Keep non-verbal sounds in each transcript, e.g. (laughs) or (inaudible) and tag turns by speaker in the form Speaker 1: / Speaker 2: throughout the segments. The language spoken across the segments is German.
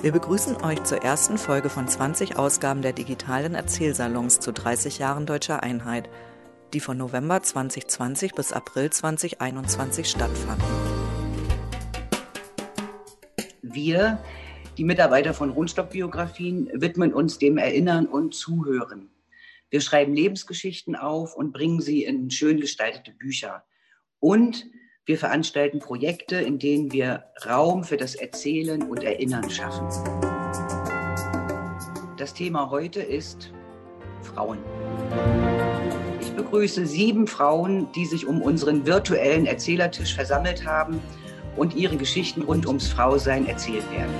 Speaker 1: Wir begrüßen euch zur ersten Folge von 20 Ausgaben der digitalen Erzählsalons zu 30 Jahren deutscher Einheit, die von November 2020 bis April 2021 stattfanden.
Speaker 2: Wir, die Mitarbeiter von Rundstockbiografien, widmen uns dem Erinnern und Zuhören. Wir schreiben Lebensgeschichten auf und bringen sie in schön gestaltete Bücher. Und wir veranstalten Projekte, in denen wir Raum für das Erzählen und Erinnern schaffen. Das Thema heute ist Frauen. Ich begrüße sieben Frauen, die sich um unseren virtuellen Erzählertisch versammelt haben und ihre Geschichten rund ums Frausein erzählt werden.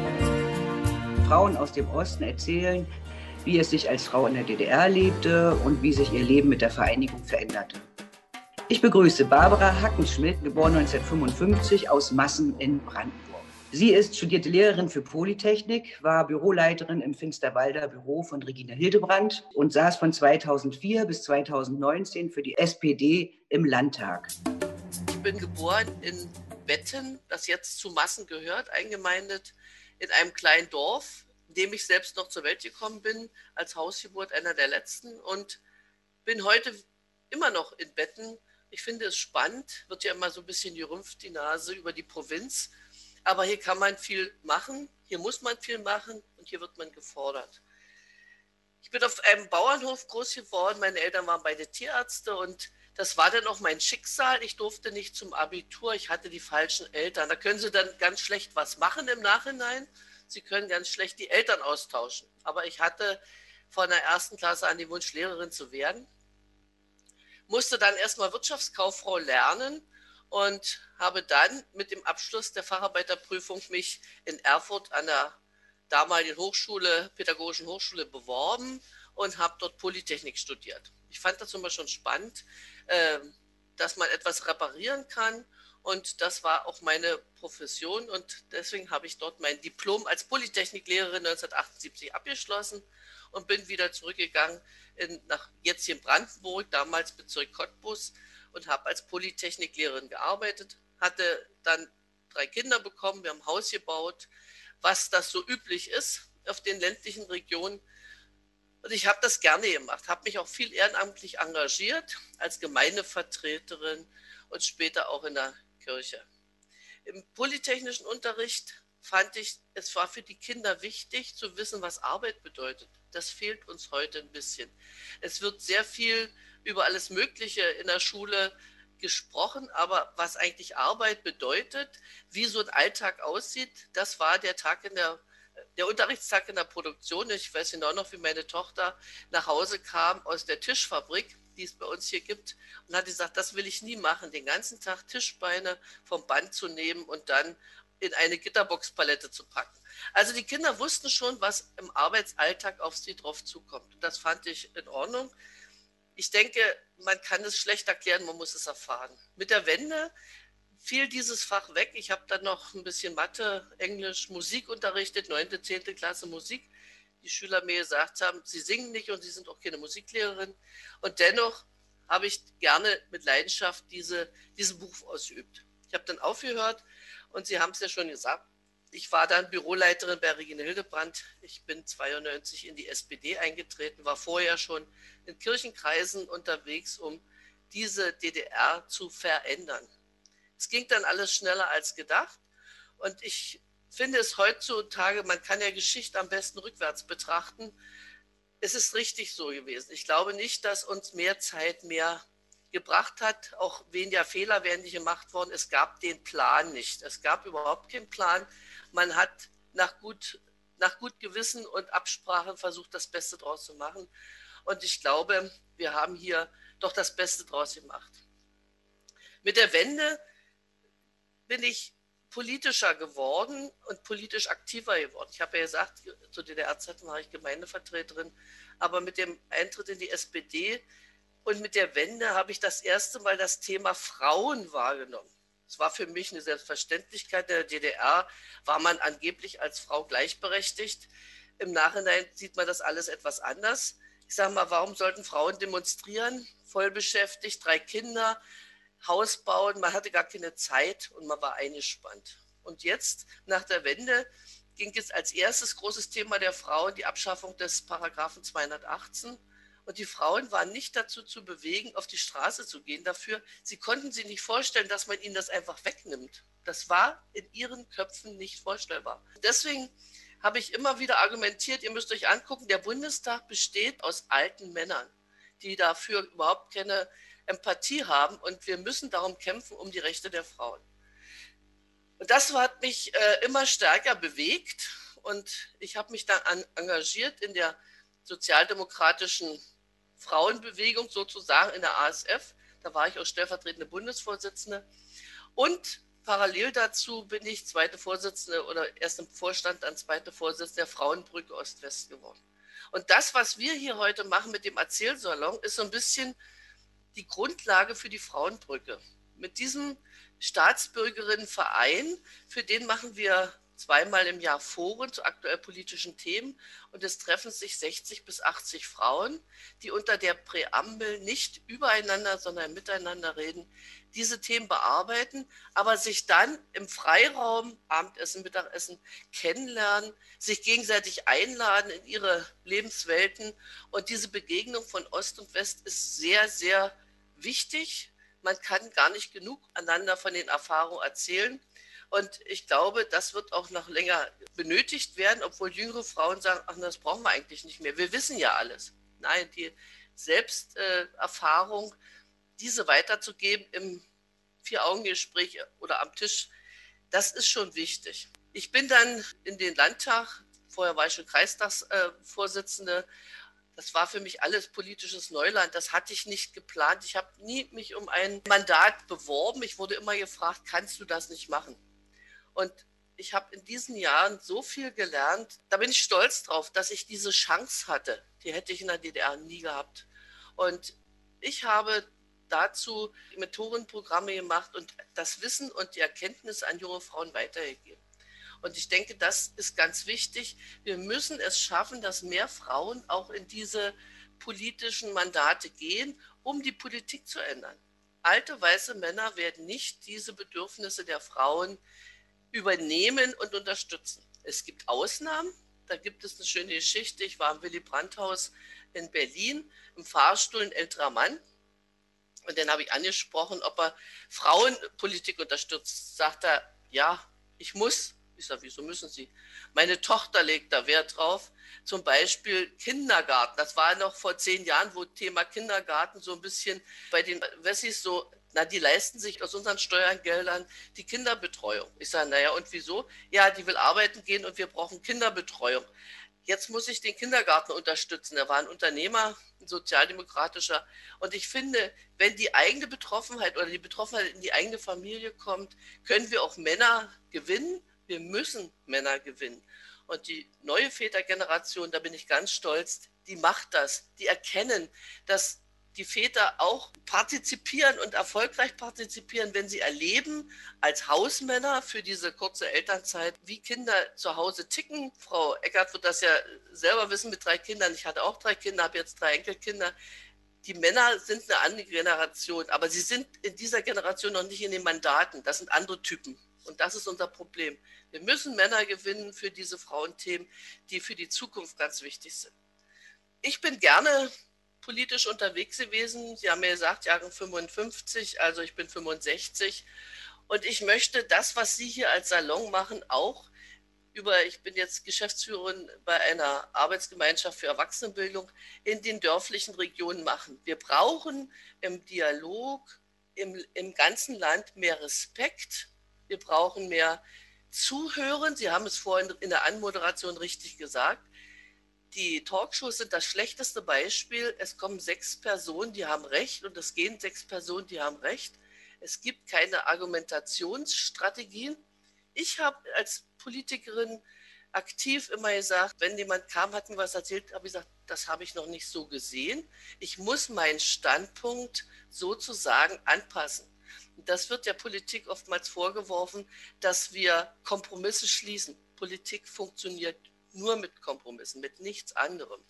Speaker 2: Frauen aus dem Osten erzählen, wie es sich als Frau in der DDR lebte und wie sich ihr Leben mit der Vereinigung veränderte. Ich begrüße Barbara Hackenschmidt, geboren 1955 aus Massen in Brandenburg. Sie ist studierte Lehrerin für Polytechnik, war Büroleiterin im Finsterwalder Büro von Regine Hildebrandt und saß von 2004 bis 2019 für die SPD im Landtag.
Speaker 3: Ich bin geboren in Betten, das jetzt zu Massen gehört, eingemeindet in einem kleinen Dorf, in dem ich selbst noch zur Welt gekommen bin, als Hausgeburt einer der letzten und bin heute immer noch in Betten ich finde es spannend, wird ja immer so ein bisschen gerümpft, die Nase über die Provinz. Aber hier kann man viel machen, hier muss man viel machen und hier wird man gefordert. Ich bin auf einem Bauernhof groß geworden. Meine Eltern waren beide Tierärzte und das war dann auch mein Schicksal. Ich durfte nicht zum Abitur. Ich hatte die falschen Eltern. Da können Sie dann ganz schlecht was machen im Nachhinein. Sie können ganz schlecht die Eltern austauschen. Aber ich hatte von der ersten Klasse an den Wunsch, Lehrerin zu werden musste dann erstmal Wirtschaftskauffrau lernen und habe dann mit dem Abschluss der Facharbeiterprüfung mich in Erfurt an der damaligen Hochschule, Pädagogischen Hochschule beworben und habe dort Polytechnik studiert. Ich fand das immer schon spannend, ähm, dass man etwas reparieren kann und das war auch meine Profession und deswegen habe ich dort mein Diplom als Polytechniklehrerin 1978 abgeschlossen und bin wieder zurückgegangen in, nach jetzt hier in Brandenburg, damals Bezirk Cottbus und habe als Polytechniklehrerin gearbeitet, hatte dann drei Kinder bekommen, wir haben ein Haus gebaut, was das so üblich ist auf den ländlichen Regionen. Und ich habe das gerne gemacht, habe mich auch viel ehrenamtlich engagiert als Gemeindevertreterin und später auch in der Kirche. Im polytechnischen Unterricht fand ich, es war für die Kinder wichtig zu wissen, was Arbeit bedeutet. Das fehlt uns heute ein bisschen. Es wird sehr viel über alles Mögliche in der Schule gesprochen, aber was eigentlich Arbeit bedeutet, wie so ein Alltag aussieht, das war der Tag in der der Unterrichtstag in der Produktion. Ich weiß genau noch, wie meine Tochter nach Hause kam aus der Tischfabrik, die es bei uns hier gibt, und hat gesagt, das will ich nie machen, den ganzen Tag Tischbeine vom Band zu nehmen und dann in eine Gitterboxpalette zu packen. Also die Kinder wussten schon, was im Arbeitsalltag auf sie drauf zukommt. Das fand ich in Ordnung. Ich denke, man kann es schlecht erklären, man muss es erfahren. Mit der Wende fiel dieses Fach weg. Ich habe dann noch ein bisschen Mathe, Englisch, Musik unterrichtet, 9., 10. Klasse Musik. Die Schüler mir gesagt haben, sie singen nicht und sie sind auch keine Musiklehrerin. Und dennoch habe ich gerne mit Leidenschaft diese, diesen Beruf ausgeübt. Ich habe dann aufgehört und Sie haben es ja schon gesagt, ich war dann Büroleiterin bei Regine Hildebrandt. Ich bin 92 in die SPD eingetreten, war vorher schon in Kirchenkreisen unterwegs, um diese DDR zu verändern. Es ging dann alles schneller als gedacht. Und ich finde es heutzutage, man kann ja Geschichte am besten rückwärts betrachten. Es ist richtig so gewesen. Ich glaube nicht, dass uns mehr Zeit, mehr gebracht hat. Auch weniger Fehler werden nicht gemacht worden. Es gab den Plan nicht. Es gab überhaupt keinen Plan. Man hat nach gut, nach gut Gewissen und Absprachen versucht, das Beste draus zu machen. Und ich glaube, wir haben hier doch das Beste draus gemacht. Mit der Wende bin ich politischer geworden und politisch aktiver geworden. Ich habe ja gesagt, zu DDR-Zeiten war ich Gemeindevertreterin, aber mit dem Eintritt in die SPD und mit der Wende habe ich das erste Mal das Thema Frauen wahrgenommen. Es war für mich eine Selbstverständlichkeit. In der DDR war man angeblich als Frau gleichberechtigt. Im Nachhinein sieht man das alles etwas anders. Ich sage mal, warum sollten Frauen demonstrieren? Voll beschäftigt, drei Kinder, Haus bauen. Man hatte gar keine Zeit und man war eingespannt. Und jetzt, nach der Wende, ging es als erstes großes Thema der Frauen die Abschaffung des Paragraphen 218. Und die Frauen waren nicht dazu zu bewegen, auf die Straße zu gehen dafür. Sie konnten sich nicht vorstellen, dass man ihnen das einfach wegnimmt. Das war in ihren Köpfen nicht vorstellbar. Deswegen habe ich immer wieder argumentiert, ihr müsst euch angucken, der Bundestag besteht aus alten Männern, die dafür überhaupt keine Empathie haben. Und wir müssen darum kämpfen, um die Rechte der Frauen. Und das hat mich äh, immer stärker bewegt. Und ich habe mich dann an, engagiert in der sozialdemokratischen Frauenbewegung sozusagen in der ASF. Da war ich auch stellvertretende Bundesvorsitzende. Und parallel dazu bin ich zweite Vorsitzende oder erst im Vorstand dann zweite Vorsitzende der Frauenbrücke Ost-West geworden. Und das, was wir hier heute machen mit dem Erzählsalon, ist so ein bisschen die Grundlage für die Frauenbrücke. Mit diesem Staatsbürgerinnenverein, für den machen wir zweimal im Jahr Foren zu aktuell politischen Themen und es treffen sich 60 bis 80 Frauen, die unter der Präambel nicht übereinander, sondern miteinander reden, diese Themen bearbeiten, aber sich dann im Freiraum, Abendessen, Mittagessen kennenlernen, sich gegenseitig einladen in ihre Lebenswelten und diese Begegnung von Ost und West ist sehr, sehr wichtig. Man kann gar nicht genug einander von den Erfahrungen erzählen. Und ich glaube, das wird auch noch länger benötigt werden, obwohl jüngere Frauen sagen, ach, das brauchen wir eigentlich nicht mehr. Wir wissen ja alles. Nein, die Selbsterfahrung, diese weiterzugeben im Vier-Augen-Gespräch oder am Tisch, das ist schon wichtig. Ich bin dann in den Landtag, vorher war ich schon Kreistagsvorsitzende, das war für mich alles politisches Neuland. Das hatte ich nicht geplant. Ich habe nie mich um ein Mandat beworben. Ich wurde immer gefragt, kannst du das nicht machen? Und ich habe in diesen Jahren so viel gelernt. Da bin ich stolz drauf, dass ich diese Chance hatte. Die hätte ich in der DDR nie gehabt. Und ich habe dazu Mentorenprogramme gemacht und das Wissen und die Erkenntnis an junge Frauen weitergegeben. Und ich denke, das ist ganz wichtig. Wir müssen es schaffen, dass mehr Frauen auch in diese politischen Mandate gehen, um die Politik zu ändern. Alte weiße Männer werden nicht diese Bedürfnisse der Frauen übernehmen und unterstützen. Es gibt Ausnahmen. Da gibt es eine schöne Geschichte. Ich war im Willy Brandt-Haus in Berlin, im Fahrstuhl ein älterer Mann. Und den habe ich angesprochen, ob er Frauenpolitik unterstützt. Sagt er, ja, ich muss. Ich sage, wieso müssen Sie? Meine Tochter legt da Wert drauf. Zum Beispiel Kindergarten. Das war noch vor zehn Jahren, wo Thema Kindergarten so ein bisschen bei den Wessis so na, die leisten sich aus unseren Steuergeldern die Kinderbetreuung. Ich sage, naja, und wieso? Ja, die will arbeiten gehen und wir brauchen Kinderbetreuung. Jetzt muss ich den Kindergarten unterstützen. Er war ein Unternehmer, ein sozialdemokratischer. Und ich finde, wenn die eigene Betroffenheit oder die Betroffenheit in die eigene Familie kommt, können wir auch Männer gewinnen. Wir müssen Männer gewinnen. Und die neue Vätergeneration, da bin ich ganz stolz, die macht das. Die erkennen, dass die Väter auch partizipieren und erfolgreich partizipieren, wenn sie erleben als Hausmänner für diese kurze Elternzeit, wie Kinder zu Hause ticken. Frau Eckert wird das ja selber wissen mit drei Kindern. Ich hatte auch drei Kinder, habe jetzt drei Enkelkinder. Die Männer sind eine andere Generation, aber sie sind in dieser Generation noch nicht in den Mandaten. Das sind andere Typen. Und das ist unser Problem. Wir müssen Männer gewinnen für diese Frauenthemen, die für die Zukunft ganz wichtig sind. Ich bin gerne politisch unterwegs gewesen. Sie haben mir gesagt, Jahre 55, also ich bin 65. Und ich möchte das, was Sie hier als Salon machen, auch über, ich bin jetzt Geschäftsführerin bei einer Arbeitsgemeinschaft für Erwachsenenbildung in den dörflichen Regionen machen. Wir brauchen im Dialog im, im ganzen Land mehr Respekt. Wir brauchen mehr Zuhören. Sie haben es vorhin in der Anmoderation richtig gesagt die Talkshows sind das schlechteste Beispiel. Es kommen sechs Personen, die haben recht und es gehen sechs Personen, die haben recht. Es gibt keine Argumentationsstrategien. Ich habe als Politikerin aktiv immer gesagt, wenn jemand kam, hat mir was erzählt, habe ich gesagt, das habe ich noch nicht so gesehen. Ich muss meinen Standpunkt sozusagen anpassen. das wird der Politik oftmals vorgeworfen, dass wir Kompromisse schließen. Politik funktioniert nur mit Kompromissen, mit nichts anderem.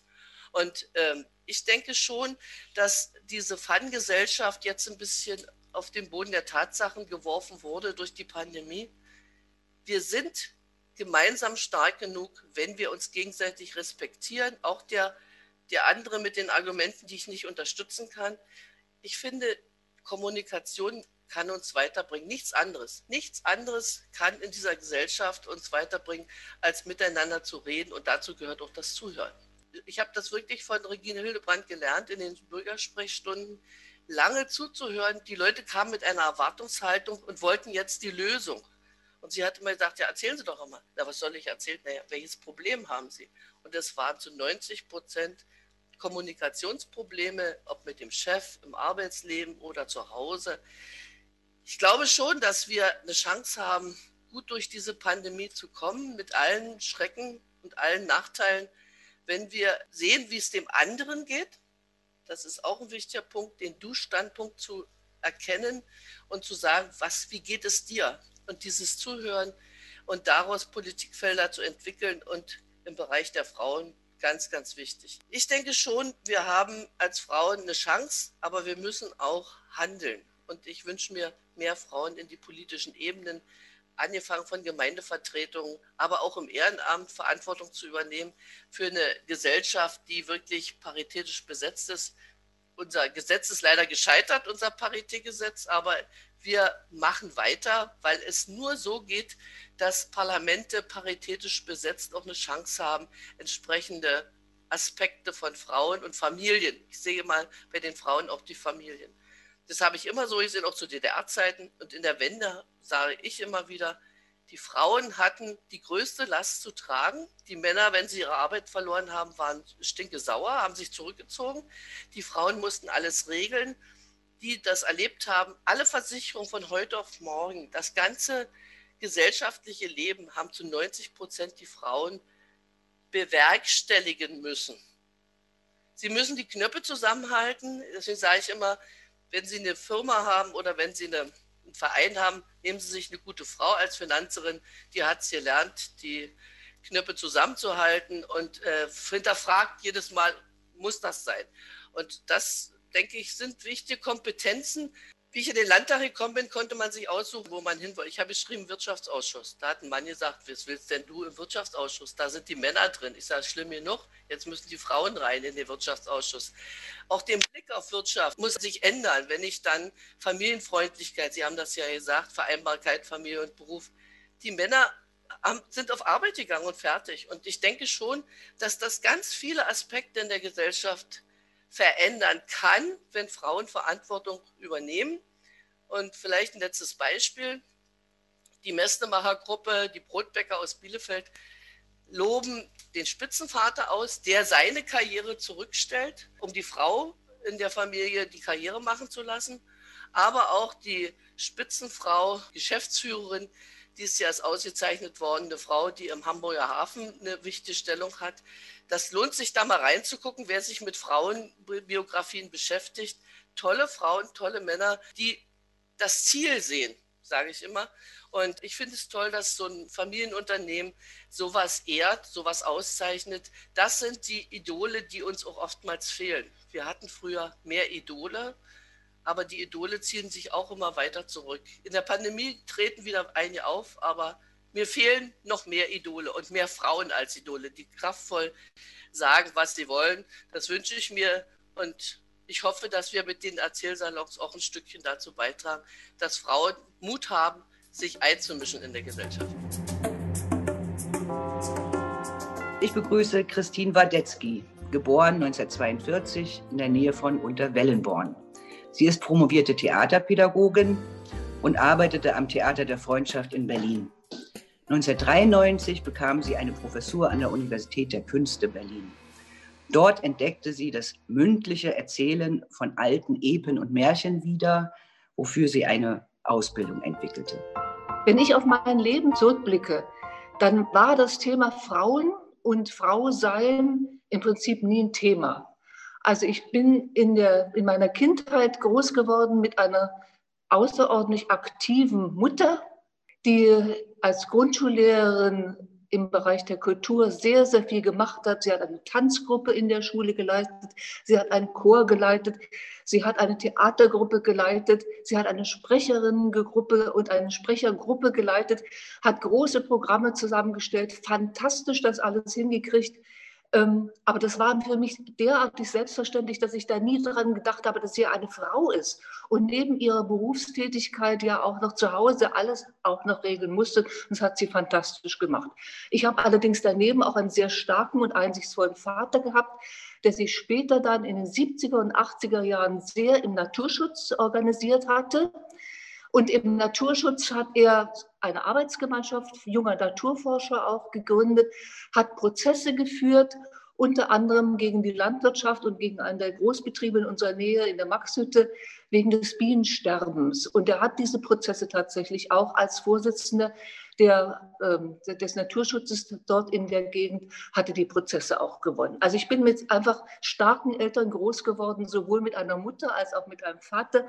Speaker 3: Und ähm, ich denke schon, dass diese Fun-Gesellschaft jetzt ein bisschen auf den Boden der Tatsachen geworfen wurde durch die Pandemie. wir sind gemeinsam stark genug, wenn wir uns gegenseitig respektieren, auch der, der andere mit den Argumenten, die ich nicht unterstützen kann. Ich finde, Kommunikation kann uns weiterbringen. Nichts anderes. Nichts anderes kann in dieser Gesellschaft uns weiterbringen, als miteinander zu reden. Und dazu gehört auch das Zuhören. Ich habe das wirklich von Regine Hildebrand gelernt in den Bürgersprechstunden, lange zuzuhören. Die Leute kamen mit einer Erwartungshaltung und wollten jetzt die Lösung. Und sie hat immer gesagt, ja, erzählen Sie doch immer. Na, was soll ich erzählen? Naja, welches Problem haben Sie? Und das waren zu 90 Prozent Kommunikationsprobleme, ob mit dem Chef im Arbeitsleben oder zu Hause. Ich glaube schon, dass wir eine Chance haben, gut durch diese Pandemie zu kommen, mit allen Schrecken und allen Nachteilen, wenn wir sehen, wie es dem anderen geht. Das ist auch ein wichtiger Punkt, den Du-Standpunkt zu erkennen und zu sagen, was, wie geht es dir? und dieses Zuhören und daraus Politikfelder zu entwickeln und im Bereich der Frauen ganz, ganz wichtig. Ich denke schon, wir haben als Frauen eine Chance, aber wir müssen auch handeln. Und ich wünsche mir mehr Frauen in die politischen Ebenen, angefangen von Gemeindevertretungen, aber auch im Ehrenamt Verantwortung zu übernehmen für eine Gesellschaft, die wirklich paritätisch besetzt ist. Unser Gesetz ist leider gescheitert, unser Paritätgesetz, aber wir machen weiter, weil es nur so geht, dass Parlamente paritätisch besetzt auch eine Chance haben, entsprechende Aspekte von Frauen und Familien. Ich sehe mal bei den Frauen auch die Familien. Das habe ich immer so gesehen, auch zu DDR-Zeiten. Und in der Wende sage ich immer wieder, die Frauen hatten die größte Last zu tragen. Die Männer, wenn sie ihre Arbeit verloren haben, waren stinke sauer, haben sich zurückgezogen. Die Frauen mussten alles regeln die das erlebt haben, alle Versicherungen von heute auf morgen, das ganze gesellschaftliche Leben haben zu 90 Prozent die Frauen bewerkstelligen müssen. Sie müssen die Knöpfe zusammenhalten. Deswegen sage ich immer, wenn Sie eine Firma haben oder wenn Sie eine, einen Verein haben, nehmen Sie sich eine gute Frau als Finanzerin, die hat es gelernt, die Knöpfe zusammenzuhalten und äh, hinterfragt jedes Mal, muss das sein? Und das denke ich, sind wichtige Kompetenzen. Wie ich in den Landtag gekommen bin, konnte man sich aussuchen, wo man hin wollte. Ich habe geschrieben Wirtschaftsausschuss. Da hat ein Mann gesagt, was willst denn du im Wirtschaftsausschuss? Da sind die Männer drin. Ich sage, schlimm genug, jetzt müssen die Frauen rein in den Wirtschaftsausschuss. Auch der Blick auf Wirtschaft muss sich ändern, wenn ich dann Familienfreundlichkeit, Sie haben das ja gesagt, Vereinbarkeit, Familie und Beruf. Die Männer sind auf Arbeit gegangen und fertig. Und ich denke schon, dass das ganz viele Aspekte in der Gesellschaft verändern kann, wenn Frauen Verantwortung übernehmen. Und vielleicht ein letztes Beispiel. Die Messnemacher-Gruppe, die Brotbäcker aus Bielefeld, loben den Spitzenvater aus, der seine Karriere zurückstellt, um die Frau in der Familie die Karriere machen zu lassen. Aber auch die Spitzenfrau, Geschäftsführerin, die ist ja als ausgezeichnet worden, eine Frau, die im Hamburger Hafen eine wichtige Stellung hat, das lohnt sich da mal reinzugucken, wer sich mit Frauenbiografien beschäftigt. Tolle Frauen, tolle Männer, die das Ziel sehen, sage ich immer. Und ich finde es toll, dass so ein Familienunternehmen sowas ehrt, sowas auszeichnet. Das sind die Idole, die uns auch oftmals fehlen. Wir hatten früher mehr Idole, aber die Idole ziehen sich auch immer weiter zurück. In der Pandemie treten wieder einige auf, aber mir fehlen noch mehr Idole und mehr Frauen als Idole, die kraftvoll sagen, was sie wollen. Das wünsche ich mir und ich hoffe, dass wir mit den Erzählsalons auch ein Stückchen dazu beitragen, dass Frauen Mut haben, sich einzumischen in der Gesellschaft.
Speaker 2: Ich begrüße Christine Wadetzky, geboren 1942 in der Nähe von Unterwellenborn. Sie ist promovierte Theaterpädagogin und arbeitete am Theater der Freundschaft in Berlin. 1993 bekam sie eine Professur an der Universität der Künste Berlin. Dort entdeckte sie das mündliche Erzählen von alten Epen und Märchen wieder, wofür sie eine Ausbildung entwickelte.
Speaker 4: Wenn ich auf mein Leben zurückblicke, dann war das Thema Frauen und Frau sein im Prinzip nie ein Thema. Also ich bin in, der, in meiner Kindheit groß geworden mit einer außerordentlich aktiven Mutter, die als Grundschullehrerin im Bereich der Kultur sehr, sehr viel gemacht hat. Sie hat eine Tanzgruppe in der Schule geleitet, sie hat einen Chor geleitet, sie hat eine Theatergruppe geleitet, sie hat eine Sprecherinnengruppe und eine Sprechergruppe geleitet, hat große Programme zusammengestellt, fantastisch das alles hingekriegt. Ähm, aber das war für mich derartig selbstverständlich, dass ich da nie daran gedacht habe, dass sie eine Frau ist und neben ihrer Berufstätigkeit ja auch noch zu Hause alles auch noch regeln musste. Das hat sie fantastisch gemacht. Ich habe allerdings daneben auch einen sehr starken und einsichtsvollen Vater gehabt, der sich später dann in den 70er und 80er Jahren sehr im Naturschutz organisiert hatte und im Naturschutz hat er eine Arbeitsgemeinschaft junger Naturforscher auch gegründet, hat Prozesse geführt, unter anderem gegen die Landwirtschaft und gegen einen der Großbetriebe in unserer Nähe in der Maxhütte wegen des Bienensterbens. Und er hat diese Prozesse tatsächlich auch als Vorsitzender der, ähm, des Naturschutzes dort in der Gegend hatte die Prozesse auch gewonnen. Also ich bin mit einfach starken Eltern groß geworden, sowohl mit einer Mutter als auch mit einem Vater,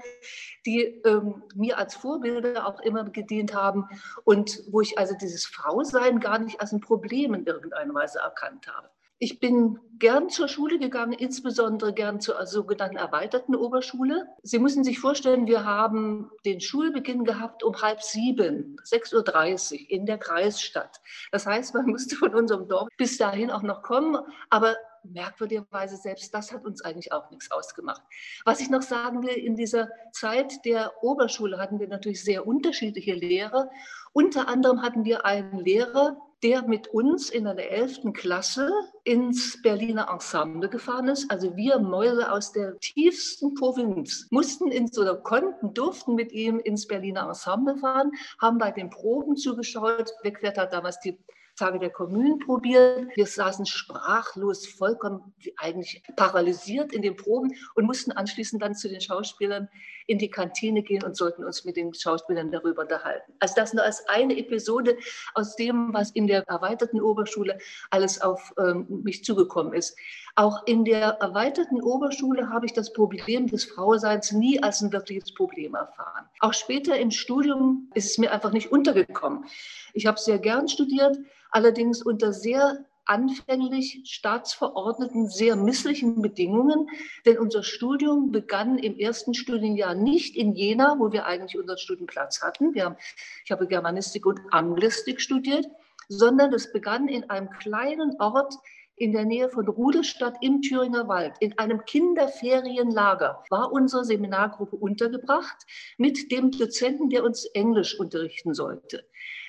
Speaker 4: die ähm, mir als Vorbilder auch immer gedient haben und wo ich also dieses Frausein gar nicht als ein Problem in irgendeiner Weise erkannt habe. Ich bin gern zur Schule gegangen, insbesondere gern zur sogenannten erweiterten Oberschule. Sie müssen sich vorstellen, wir haben den Schulbeginn gehabt um halb sieben, 6.30 Uhr in der Kreisstadt. Das heißt, man (laughs) musste von unserem Dorf bis dahin auch noch kommen, aber merkwürdigerweise selbst das hat uns eigentlich auch nichts ausgemacht. Was ich noch sagen will, in dieser Zeit der Oberschule hatten wir natürlich sehr unterschiedliche Lehrer. Unter anderem hatten wir einen Lehrer, der mit uns in einer 11. Klasse ins Berliner Ensemble gefahren ist. Also wir Mäuse aus der tiefsten Provinz mussten ins oder konnten, durften mit ihm ins Berliner Ensemble fahren, haben bei den Proben zugeschaut. Wegwert hat damals die Tage der Kommunen probiert. Wir saßen sprachlos, vollkommen eigentlich paralysiert in den Proben und mussten anschließend dann zu den Schauspielern in die Kantine gehen und sollten uns mit den Schauspielern darüber unterhalten. Also das nur als eine Episode aus dem, was in der erweiterten Oberschule alles auf ähm, mich zugekommen ist. Auch in der erweiterten Oberschule habe ich das Problem des Frauseins nie als ein wirkliches Problem erfahren. Auch später im Studium ist es mir einfach nicht untergekommen. Ich habe sehr gern studiert, allerdings unter sehr anfänglich staatsverordneten, sehr misslichen Bedingungen, denn unser Studium begann im ersten Studienjahr nicht in Jena, wo wir eigentlich unseren Studienplatz hatten. Wir haben, ich habe Germanistik und Anglistik studiert, sondern es begann in einem kleinen Ort in der Nähe von Rudelstadt im Thüringer Wald, in einem Kinderferienlager, war unsere Seminargruppe untergebracht mit dem Dozenten, der uns Englisch unterrichten sollte.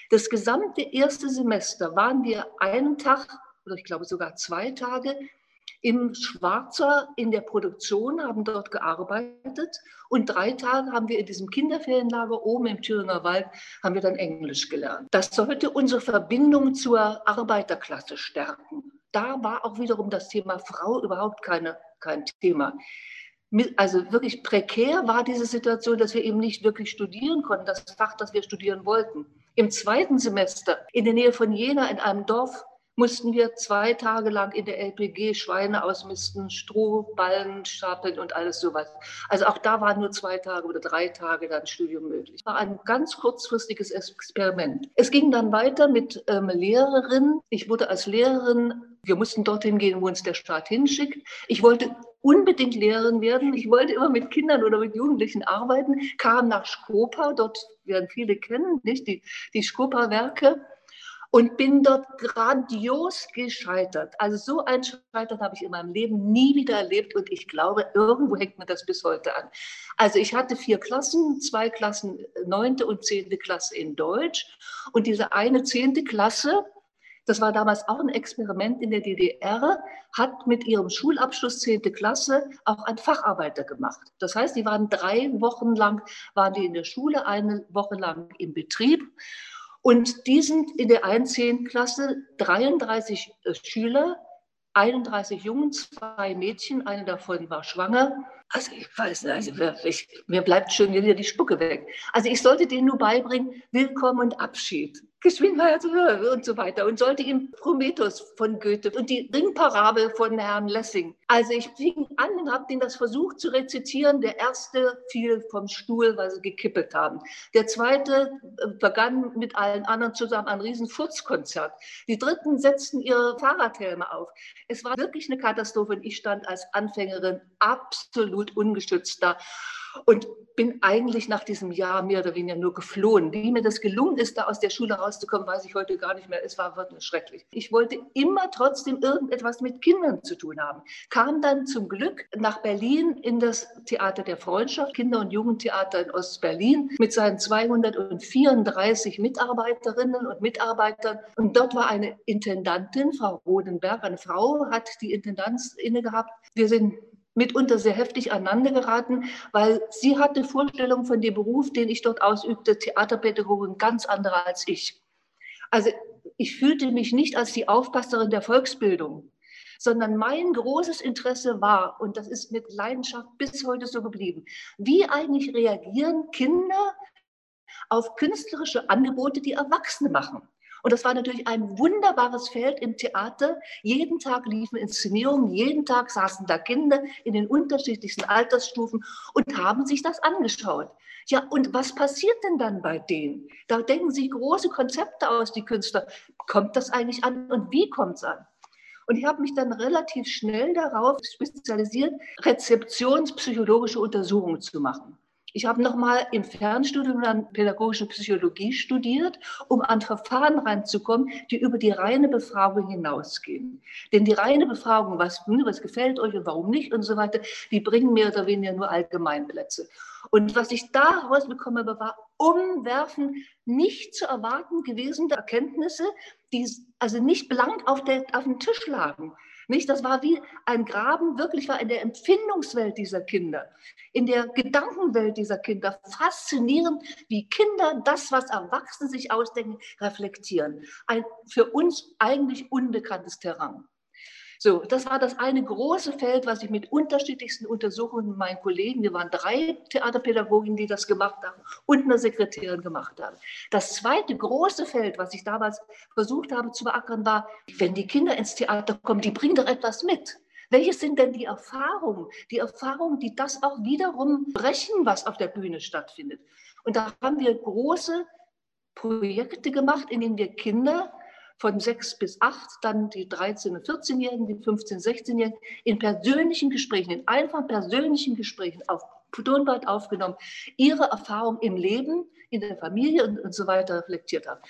Speaker 4: Das gesamte erste Semester waren wir einen Tag oder ich glaube sogar zwei Tage im Schwarzer in der Produktion, haben dort gearbeitet und drei Tage haben wir in diesem Kinderferienlager oben im Thüringer Wald, haben wir dann Englisch gelernt. Das sollte unsere Verbindung zur Arbeiterklasse stärken. Da war auch wiederum das Thema Frau überhaupt keine, kein Thema. Also wirklich prekär war diese Situation, dass wir eben nicht wirklich studieren konnten, das Fach, das wir studieren wollten. Im zweiten Semester in der Nähe von Jena in einem Dorf mussten wir zwei Tage lang in der LPG Schweine ausmisten, Strohballen stapeln und alles sowas. Also auch da waren nur zwei Tage oder drei Tage dann Studium möglich. War ein ganz kurzfristiges Experiment. Es ging dann weiter mit ähm, Lehrerinnen. Ich wurde als Lehrerin, wir mussten dorthin gehen, wo uns der Staat hinschickt. Ich wollte unbedingt Lehrerin werden. Ich wollte immer mit Kindern oder mit Jugendlichen arbeiten, kam nach Skopa, dort werden viele kennen, nicht? Die, die Skopa-Werke und bin dort grandios gescheitert. Also so ein Scheitern habe ich in meinem Leben nie wieder erlebt und ich glaube, irgendwo hängt mir das bis heute an. Also ich hatte vier Klassen, zwei Klassen, neunte und zehnte Klasse in Deutsch und diese eine zehnte Klasse, das war damals auch ein Experiment in der DDR, hat mit ihrem Schulabschluss zehnte Klasse auch ein Facharbeiter gemacht. Das heißt, die waren drei Wochen lang, waren die in der Schule, eine Woche lang im Betrieb und die sind in der 1. Klasse 33 äh, Schüler, 31 Jungen, zwei Mädchen, eine davon war schwanger. Also ich weiß nicht, also ich, mir bleibt schon wieder die Spucke weg. Also ich sollte denen nur beibringen, Willkommen und Abschied. Geschwindheit und so weiter und sollte ihm Prometheus von Goethe und die Ringparabel von Herrn Lessing. Also ich fing an und habe den das versucht zu rezitieren. Der erste fiel vom Stuhl, weil sie gekippelt haben. Der zweite äh, begann mit allen anderen zusammen ein riesen. Die dritten setzten ihre Fahrradhelme auf. Es war wirklich eine Katastrophe und ich stand als Anfängerin absolut ungeschützt da und bin eigentlich nach diesem Jahr mehr oder weniger nur geflohen. Wie mir das gelungen ist, da aus der Schule rauszukommen, weiß ich heute gar nicht mehr. Es war wirklich schrecklich. Ich wollte immer trotzdem irgendetwas mit Kindern zu tun haben. Kam dann zum Glück nach Berlin in das Theater der Freundschaft, Kinder- und Jugendtheater in Ostberlin mit seinen 234 Mitarbeiterinnen und Mitarbeitern. Und dort war eine Intendantin, Frau Rodenberg, eine Frau, hat die Intendanz inne gehabt. Wir sind mitunter sehr heftig aneinander geraten, weil sie hatte Vorstellungen von dem Beruf, den ich dort ausübte, Theaterpädagogin, ganz andere als ich. Also ich fühlte mich nicht als die Aufpasserin der Volksbildung, sondern mein großes Interesse war, und das ist mit Leidenschaft bis heute so geblieben, wie eigentlich reagieren Kinder auf künstlerische Angebote, die Erwachsene machen. Und das war natürlich ein wunderbares Feld im Theater. Jeden Tag liefen Inszenierungen, jeden Tag saßen da Kinder in den unterschiedlichsten Altersstufen und haben sich das angeschaut. Ja, und was passiert denn dann bei denen? Da denken sie große Konzepte aus, die Künstler. Kommt das eigentlich an und wie kommt es an? Und ich habe mich dann relativ schnell darauf spezialisiert, rezeptionspsychologische Untersuchungen zu machen. Ich habe nochmal im Fernstudium dann pädagogische Psychologie studiert, um an Verfahren reinzukommen, die über die reine Befragung hinausgehen. Denn die reine Befragung, was, was gefällt euch und warum nicht und so weiter, die bringen mehr oder weniger nur Allgemeinplätze. Und was ich da rausbekomme, war umwerfend nicht zu erwarten gewesen Erkenntnisse, die also nicht blank auf, der, auf dem Tisch lagen. Nicht? Das war wie ein Graben, wirklich war in der Empfindungswelt dieser Kinder, in der Gedankenwelt dieser Kinder. Faszinierend, wie Kinder das, was Erwachsene sich ausdenken, reflektieren. Ein für uns eigentlich unbekanntes Terrain. So, das war das eine große Feld, was ich mit unterschiedlichsten Untersuchungen meinen Kollegen, wir waren drei Theaterpädagogen, die das gemacht haben, und eine Sekretärin gemacht haben. Das zweite große Feld, was ich damals versucht habe zu beackern, war, wenn die Kinder ins Theater kommen, die bringen doch etwas mit. Welche sind denn die Erfahrungen? Die Erfahrungen, die das auch wiederum brechen, was auf der Bühne stattfindet. Und da haben wir große Projekte gemacht, in denen wir Kinder von sechs bis acht, dann die 13- und 14-Jährigen, die 15-, 16-Jährigen in persönlichen Gesprächen, in einfach persönlichen Gesprächen auf Tonband aufgenommen, ihre Erfahrung im Leben, in der Familie und, und so weiter reflektiert haben.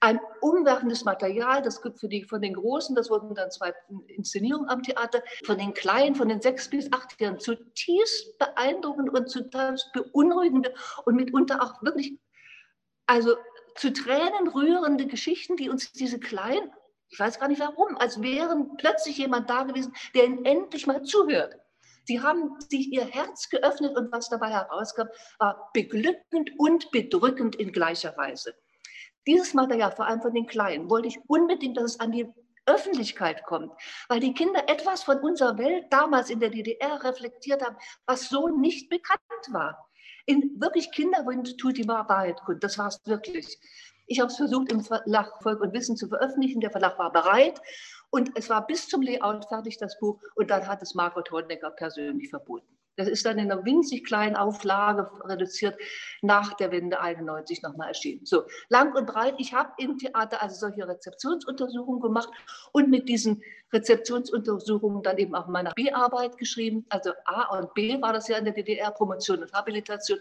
Speaker 4: Ein umwerfendes Material, das gibt für die, von den Großen, das wurden dann zwei Inszenierungen am Theater, von den Kleinen, von den sechs bis acht Jahren zutiefst beeindruckend und zutiefst beunruhigend und mitunter auch wirklich, also zu Tränen rührende Geschichten, die uns diese kleinen, ich weiß gar nicht warum, als wären plötzlich jemand da gewesen, der ihnen endlich mal zuhört. Sie haben sich ihr Herz geöffnet und was dabei herauskam, war beglückend und bedrückend in gleicher Weise. Dieses Material, vor allem von den Kleinen, wollte ich unbedingt, dass es an die Öffentlichkeit kommt, weil die Kinder etwas von unserer Welt damals in der DDR reflektiert haben, was so nicht bekannt war in wirklich Kinderwind tut die Wahrheit kund. Das war es wirklich. Ich habe es versucht, im Verlag Volk und Wissen zu veröffentlichen. Der Verlag war bereit und es war bis zum Layout fertig, das Buch. Und dann hat es Margot Honecker persönlich verboten. Das ist dann in einer winzig kleinen Auflage reduziert nach der Wende 91 nochmal erschienen. So, lang und breit. Ich habe im Theater also solche Rezeptionsuntersuchungen gemacht und mit diesen Rezeptionsuntersuchungen dann eben auch meine B-Arbeit geschrieben. Also A und B war das ja in der DDR, Promotion und Habilitation.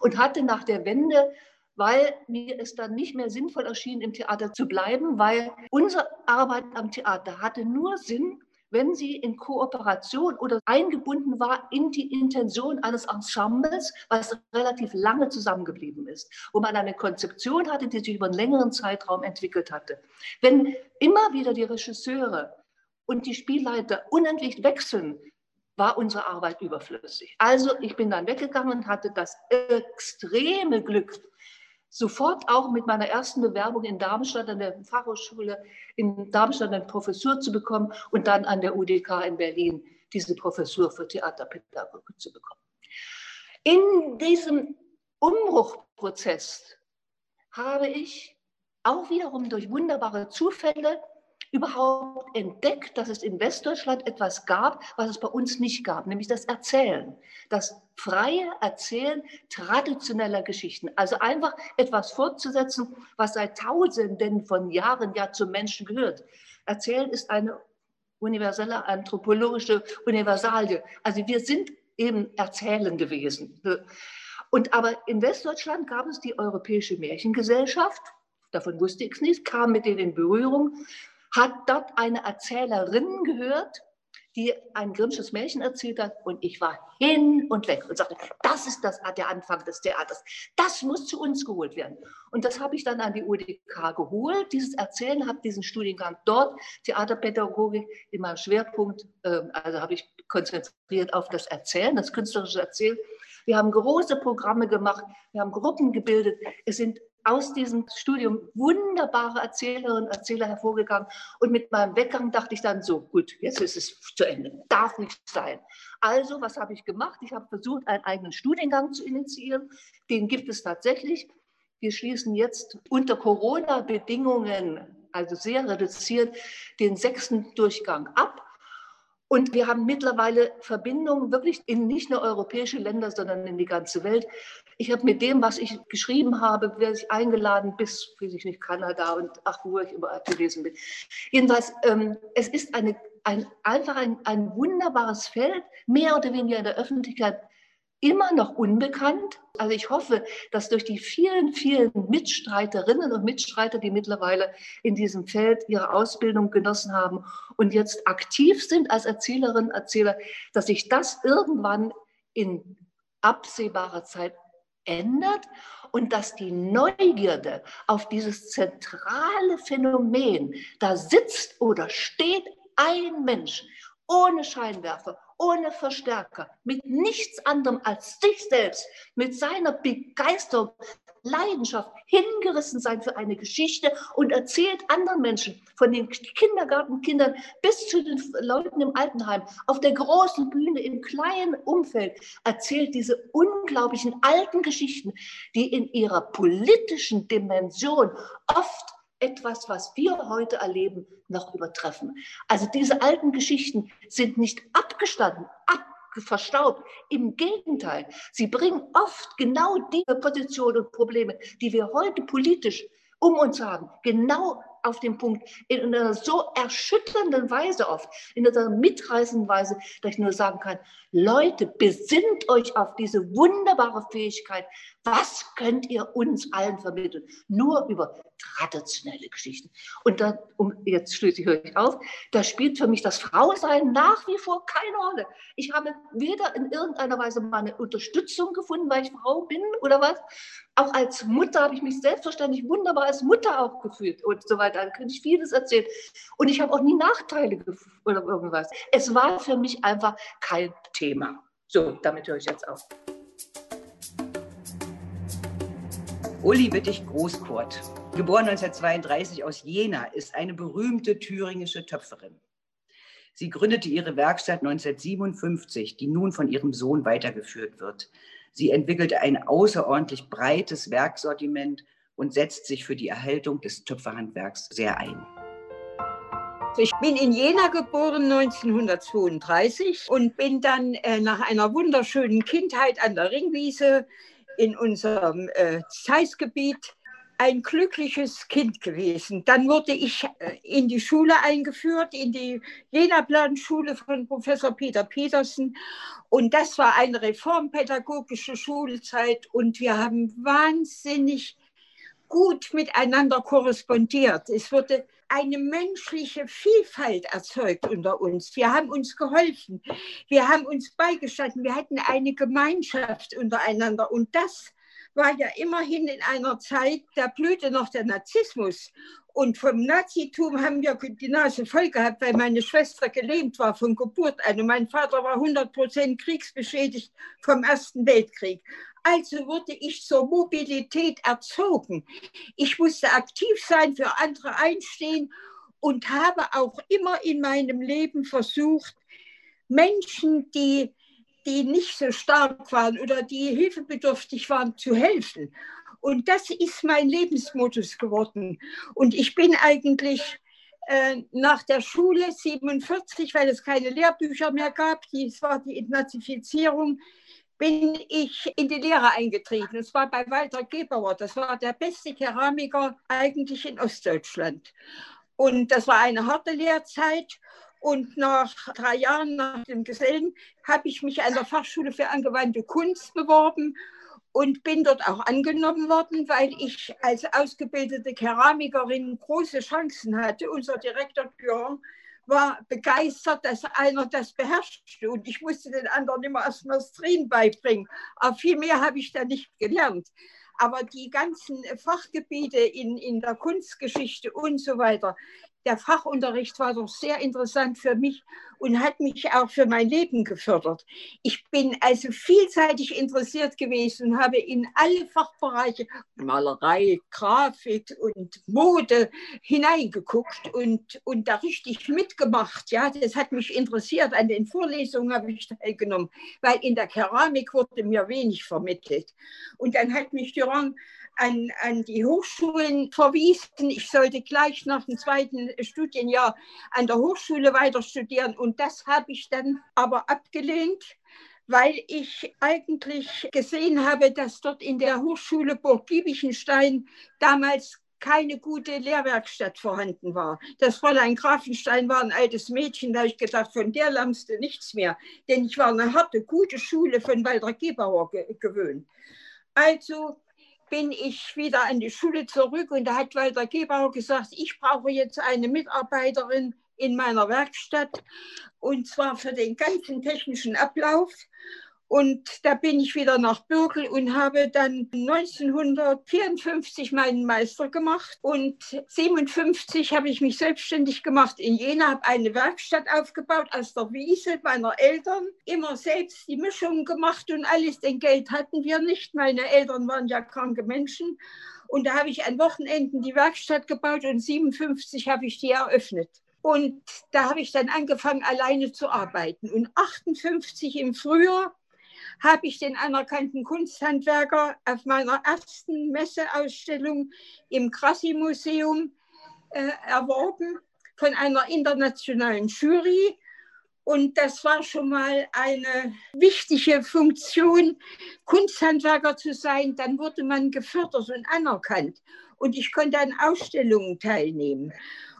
Speaker 4: Und hatte nach der Wende weil mir es dann nicht mehr sinnvoll erschien, im Theater zu bleiben, weil unsere Arbeit am Theater hatte nur Sinn, wenn sie in Kooperation oder eingebunden war in die Intention eines Ensembles, was relativ lange zusammengeblieben ist, wo man eine Konzeption hatte, die sich über einen längeren Zeitraum entwickelt hatte. Wenn immer wieder die Regisseure und die Spielleiter unendlich wechseln, war unsere Arbeit überflüssig. Also ich bin dann weggegangen und hatte das extreme Glück, sofort auch mit meiner ersten Bewerbung in Darmstadt an der Fachhochschule in Darmstadt eine Professur zu bekommen und dann an der UDK in Berlin diese Professur für Theaterpädagogik zu bekommen. In diesem Umbruchprozess habe ich auch wiederum durch wunderbare Zufälle überhaupt entdeckt, dass es in Westdeutschland etwas gab, was es bei uns nicht gab, nämlich das Erzählen. Das freie Erzählen traditioneller Geschichten. Also einfach etwas fortzusetzen, was seit Tausenden von Jahren ja zum Menschen gehört. Erzählen ist eine universelle anthropologische Universalie. Also wir sind eben Erzählen gewesen. Und aber in Westdeutschland gab es die Europäische Märchengesellschaft, davon wusste ich nichts, kam mit denen in Berührung hat dort eine Erzählerin gehört, die ein Grimmsches Märchen erzählt hat und ich war hin und weg und sagte, das ist das, der Anfang des Theaters, das muss zu uns geholt werden. Und das habe ich dann an die UDK geholt, dieses Erzählen, habe diesen Studiengang dort, Theaterpädagogik, in meinem Schwerpunkt, ähm, also habe ich konzentriert auf das Erzählen, das künstlerische Erzählen. Wir haben große Programme gemacht, wir haben Gruppen gebildet, es sind aus diesem Studium wunderbare Erzählerinnen und Erzähler hervorgegangen. Und mit meinem Weggang dachte ich dann so, gut, jetzt ist es zu Ende, darf nicht sein. Also, was habe ich gemacht? Ich habe versucht, einen eigenen Studiengang zu initiieren. Den gibt es tatsächlich. Wir schließen jetzt unter Corona-Bedingungen, also sehr reduziert, den sechsten Durchgang ab. Und wir haben mittlerweile Verbindungen wirklich in nicht nur europäische Länder, sondern in die ganze Welt. Ich habe mit dem, was ich geschrieben habe, werde ich eingeladen bis, weiß ich nicht, Kanada und ach, wo ich überall gewesen bin. Jedenfalls, ähm, es ist eine, ein, einfach ein, ein wunderbares Feld, mehr oder weniger in der Öffentlichkeit immer noch unbekannt. Also ich hoffe, dass durch die vielen, vielen Mitstreiterinnen und Mitstreiter, die mittlerweile in diesem Feld ihre Ausbildung genossen haben und jetzt aktiv sind als Erzählerinnen, Erzähler, dass sich das irgendwann in absehbarer Zeit ändert und dass die Neugierde auf dieses zentrale Phänomen, da sitzt oder steht ein Mensch ohne Scheinwerfer, ohne Verstärker, mit nichts anderem als sich selbst, mit seiner Begeisterung, Leidenschaft, hingerissen sein für eine Geschichte und erzählt anderen Menschen, von den Kindergartenkindern bis zu den Leuten im Altenheim, auf der großen Bühne, im kleinen Umfeld, erzählt diese unglaublichen alten Geschichten, die in ihrer politischen Dimension oft etwas, was wir heute erleben, noch übertreffen. Also diese alten Geschichten sind nicht abgestanden, ab verstaubt. Im Gegenteil, sie bringen oft genau die Positionen und Probleme, die wir heute politisch um uns haben, genau auf den Punkt, in einer so erschütternden Weise oft, in einer mitreißenden Weise, dass ich nur sagen kann, Leute, besinnt euch auf diese wunderbare Fähigkeit. Was könnt ihr uns allen vermitteln? Nur über traditionelle Geschichten. Und dann, um, jetzt schließlich höre ich auf, da spielt für mich das Frausein nach wie vor keine Rolle. Ich habe weder in irgendeiner Weise meine Unterstützung gefunden, weil ich Frau bin oder was. Auch als Mutter habe ich mich selbstverständlich wunderbar als Mutter auch gefühlt und so weiter. Da könnte ich vieles erzählen. Und ich habe auch nie Nachteile oder irgendwas. Es war für mich einfach kein Thema. So, damit höre ich jetzt auf.
Speaker 2: Uli Wittig Großkurt, geboren 1932 aus Jena, ist eine berühmte thüringische Töpferin. Sie gründete ihre Werkstatt 1957, die nun von ihrem Sohn weitergeführt wird. Sie entwickelte ein außerordentlich breites Werksortiment und setzt sich für die Erhaltung des Töpferhandwerks sehr ein.
Speaker 5: Ich bin in Jena geboren 1932 und bin dann äh, nach einer wunderschönen Kindheit an der Ringwiese in unserem äh, Zeissgebiet ein glückliches Kind gewesen. Dann wurde ich äh, in die Schule eingeführt, in die Jena-Planschule von Professor Peter Petersen. Und das war eine reformpädagogische Schulzeit und wir haben wahnsinnig gut miteinander korrespondiert. Es wurde eine menschliche Vielfalt erzeugt unter uns. Wir haben uns geholfen, wir haben uns beigestanden, wir hatten eine Gemeinschaft untereinander. Und das war ja immerhin in einer Zeit, da blühte noch der Narzissmus. Und vom Nazitum haben wir die Nase voll gehabt, weil meine Schwester gelähmt war von Geburt an. Und mein Vater war 100 Prozent kriegsbeschädigt vom Ersten Weltkrieg. Also wurde ich zur Mobilität erzogen. Ich musste aktiv sein, für andere einstehen und habe auch immer in meinem Leben versucht, Menschen, die, die nicht so stark waren oder die hilfebedürftig waren, zu helfen. Und das ist mein Lebensmodus geworden. Und ich bin eigentlich äh, nach der Schule 47, weil es keine Lehrbücher mehr gab, dies war die Entnazifizierung, bin ich in die Lehre eingetreten. Es war bei Walter Gebauer. Das war der beste Keramiker eigentlich in Ostdeutschland. Und das war eine harte Lehrzeit. Und nach drei Jahren nach dem Gesellen habe ich mich an der Fachschule für angewandte Kunst beworben und bin dort auch angenommen worden, weil ich als ausgebildete Keramikerin große Chancen hatte. Unser Direktor Björn war begeistert, dass einer das beherrschte und ich musste den anderen immer erst Mastrin beibringen. Aber viel mehr habe ich da nicht gelernt. Aber die ganzen Fachgebiete in, in der Kunstgeschichte und so weiter, der Fachunterricht war doch sehr interessant für mich und hat mich auch für mein Leben gefördert. Ich bin also vielseitig interessiert gewesen habe in alle Fachbereiche, Malerei, Grafik und Mode hineingeguckt und, und da richtig mitgemacht. Ja, das hat mich interessiert. An den Vorlesungen habe ich teilgenommen, weil in der Keramik wurde mir wenig vermittelt. Und dann hat mich Durand an, an die Hochschulen verwiesen. Ich sollte gleich nach dem zweiten Studienjahr an der Hochschule weiter studieren. Und das habe ich dann aber abgelehnt, weil ich eigentlich gesehen habe, dass dort in der Hochschule Burg Giebichenstein damals keine gute Lehrwerkstatt vorhanden war. Das Fräulein Grafenstein war ein altes Mädchen, da habe ich gedacht, von der lernst du nichts mehr. Denn ich war eine harte, gute Schule von Walter Gebauer ge gewöhnt. Also bin ich wieder an die Schule zurück und da hat Walter Gebauer gesagt, ich brauche jetzt eine Mitarbeiterin in meiner Werkstatt und zwar für den ganzen technischen Ablauf. Und da bin ich wieder nach Bürgel und habe dann 1954 meinen Meister gemacht. Und 1957 habe ich mich selbstständig gemacht in Jena, habe eine Werkstatt aufgebaut aus der Wiese meiner Eltern. Immer selbst die Mischung gemacht und alles, denn Geld hatten wir nicht. Meine Eltern waren ja kranke Menschen. Und da habe ich an Wochenenden die Werkstatt gebaut und 57 habe ich die eröffnet. Und da habe ich dann angefangen, alleine zu arbeiten. Und 58 im Frühjahr habe ich den anerkannten Kunsthandwerker auf meiner ersten Messeausstellung im Krassi-Museum äh, erworben von einer internationalen Jury. Und das war schon mal eine wichtige Funktion, Kunsthandwerker zu sein. Dann wurde man gefördert und anerkannt. Und ich konnte an Ausstellungen teilnehmen.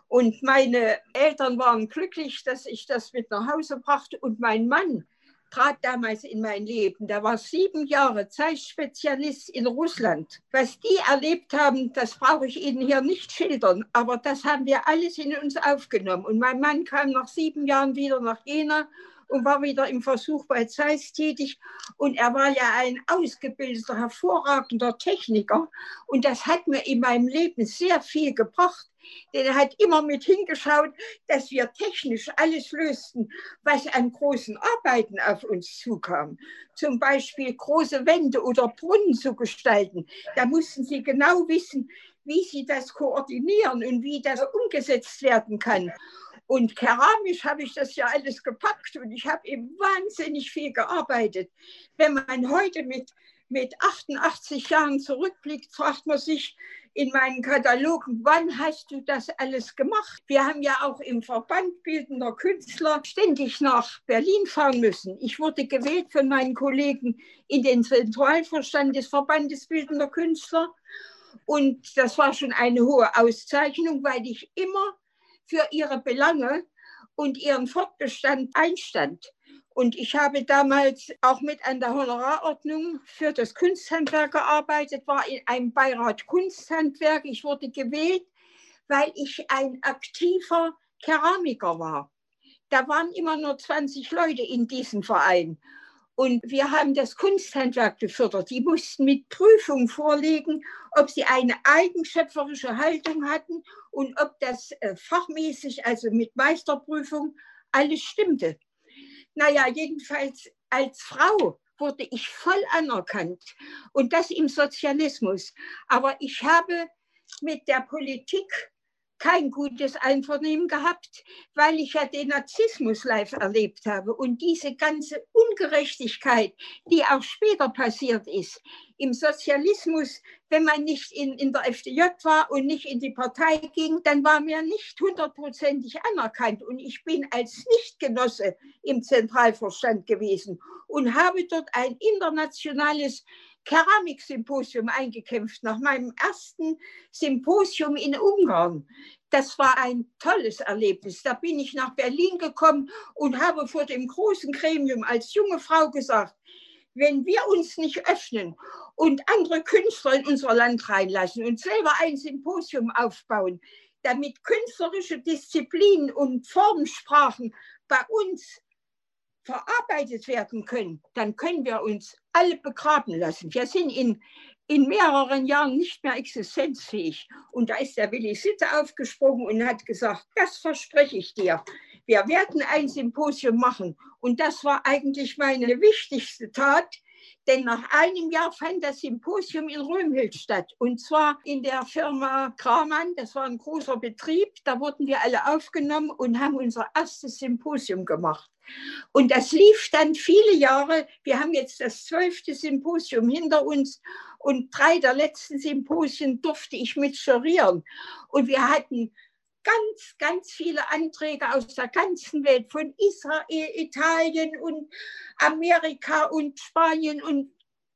Speaker 5: Und meine Eltern waren glücklich, dass ich das mit nach Hause brachte. Und mein Mann trat damals in mein Leben. Der war sieben Jahre Zeitspezialist in Russland. Was die erlebt haben, das brauche ich Ihnen hier nicht schildern, aber das haben wir alles in uns aufgenommen. Und mein Mann kam nach sieben Jahren wieder nach Jena und war wieder im Versuch bei Zeiss tätig. Und er war ja ein ausgebildeter, hervorragender Techniker. Und das hat mir in meinem Leben sehr viel gebracht. Denn er hat immer mit hingeschaut, dass wir technisch alles lösten, was an großen Arbeiten auf uns zukam. Zum Beispiel große Wände oder Brunnen zu gestalten. Da mussten sie genau wissen, wie sie das koordinieren und wie das umgesetzt werden kann. Und keramisch habe ich das ja alles gepackt und ich habe eben wahnsinnig viel gearbeitet. Wenn man heute mit, mit 88 Jahren zurückblickt, fragt man sich in meinen Katalogen, wann hast du das alles gemacht? Wir haben ja auch im Verband Bildender Künstler ständig nach Berlin fahren müssen. Ich wurde gewählt von meinen Kollegen in den Zentralvorstand des Verbandes Bildender Künstler. Und das war schon eine hohe Auszeichnung, weil ich immer für ihre Belange und ihren Fortbestand einstand. Und ich habe damals auch mit an der Honorarordnung für das Kunsthandwerk gearbeitet, war in einem Beirat Kunsthandwerk. Ich wurde gewählt, weil ich ein aktiver Keramiker war. Da waren immer nur 20 Leute in diesem Verein. Und wir haben das Kunsthandwerk gefördert. Die mussten mit Prüfung vorlegen, ob sie eine eigenschöpferische Haltung hatten und ob das äh, fachmäßig, also mit Meisterprüfung, alles stimmte. Naja, jedenfalls als Frau wurde ich voll anerkannt und das im Sozialismus. Aber ich habe mit der Politik kein gutes Einvernehmen gehabt, weil ich ja den Narzissmus live erlebt habe und diese ganze Ungerechtigkeit, die auch später passiert ist. Im Sozialismus, wenn man nicht in, in der FDJ war und nicht in die Partei ging, dann war mir nicht hundertprozentig anerkannt. Und ich bin als Nichtgenosse im Zentralvorstand gewesen und habe dort ein internationales Keramiksymposium eingekämpft, nach meinem ersten Symposium in Ungarn. Das war ein tolles Erlebnis. Da bin ich nach Berlin gekommen und habe vor dem großen Gremium als junge Frau gesagt, wenn wir uns nicht öffnen und andere Künstler in unser Land reinlassen und selber ein Symposium aufbauen, damit künstlerische Disziplinen und Formensprachen bei uns verarbeitet werden können, dann können wir uns alle begraben lassen. Wir sind in, in mehreren Jahren nicht mehr existenzfähig. Und da ist der Willi Sitte aufgesprungen und hat gesagt, das verspreche ich dir. Wir werden ein Symposium machen. Und das war eigentlich meine wichtigste Tat, denn nach einem Jahr fand das Symposium in Römhild statt. Und zwar in der Firma Kramann. Das war ein großer Betrieb. Da wurden wir alle aufgenommen und haben unser erstes Symposium gemacht. Und das lief dann viele Jahre. Wir haben jetzt das zwölfte Symposium hinter uns und drei der letzten Symposien durfte ich mit jurieren. Und wir hatten ganz, ganz viele Anträge aus der ganzen Welt, von Israel, Italien und Amerika und Spanien und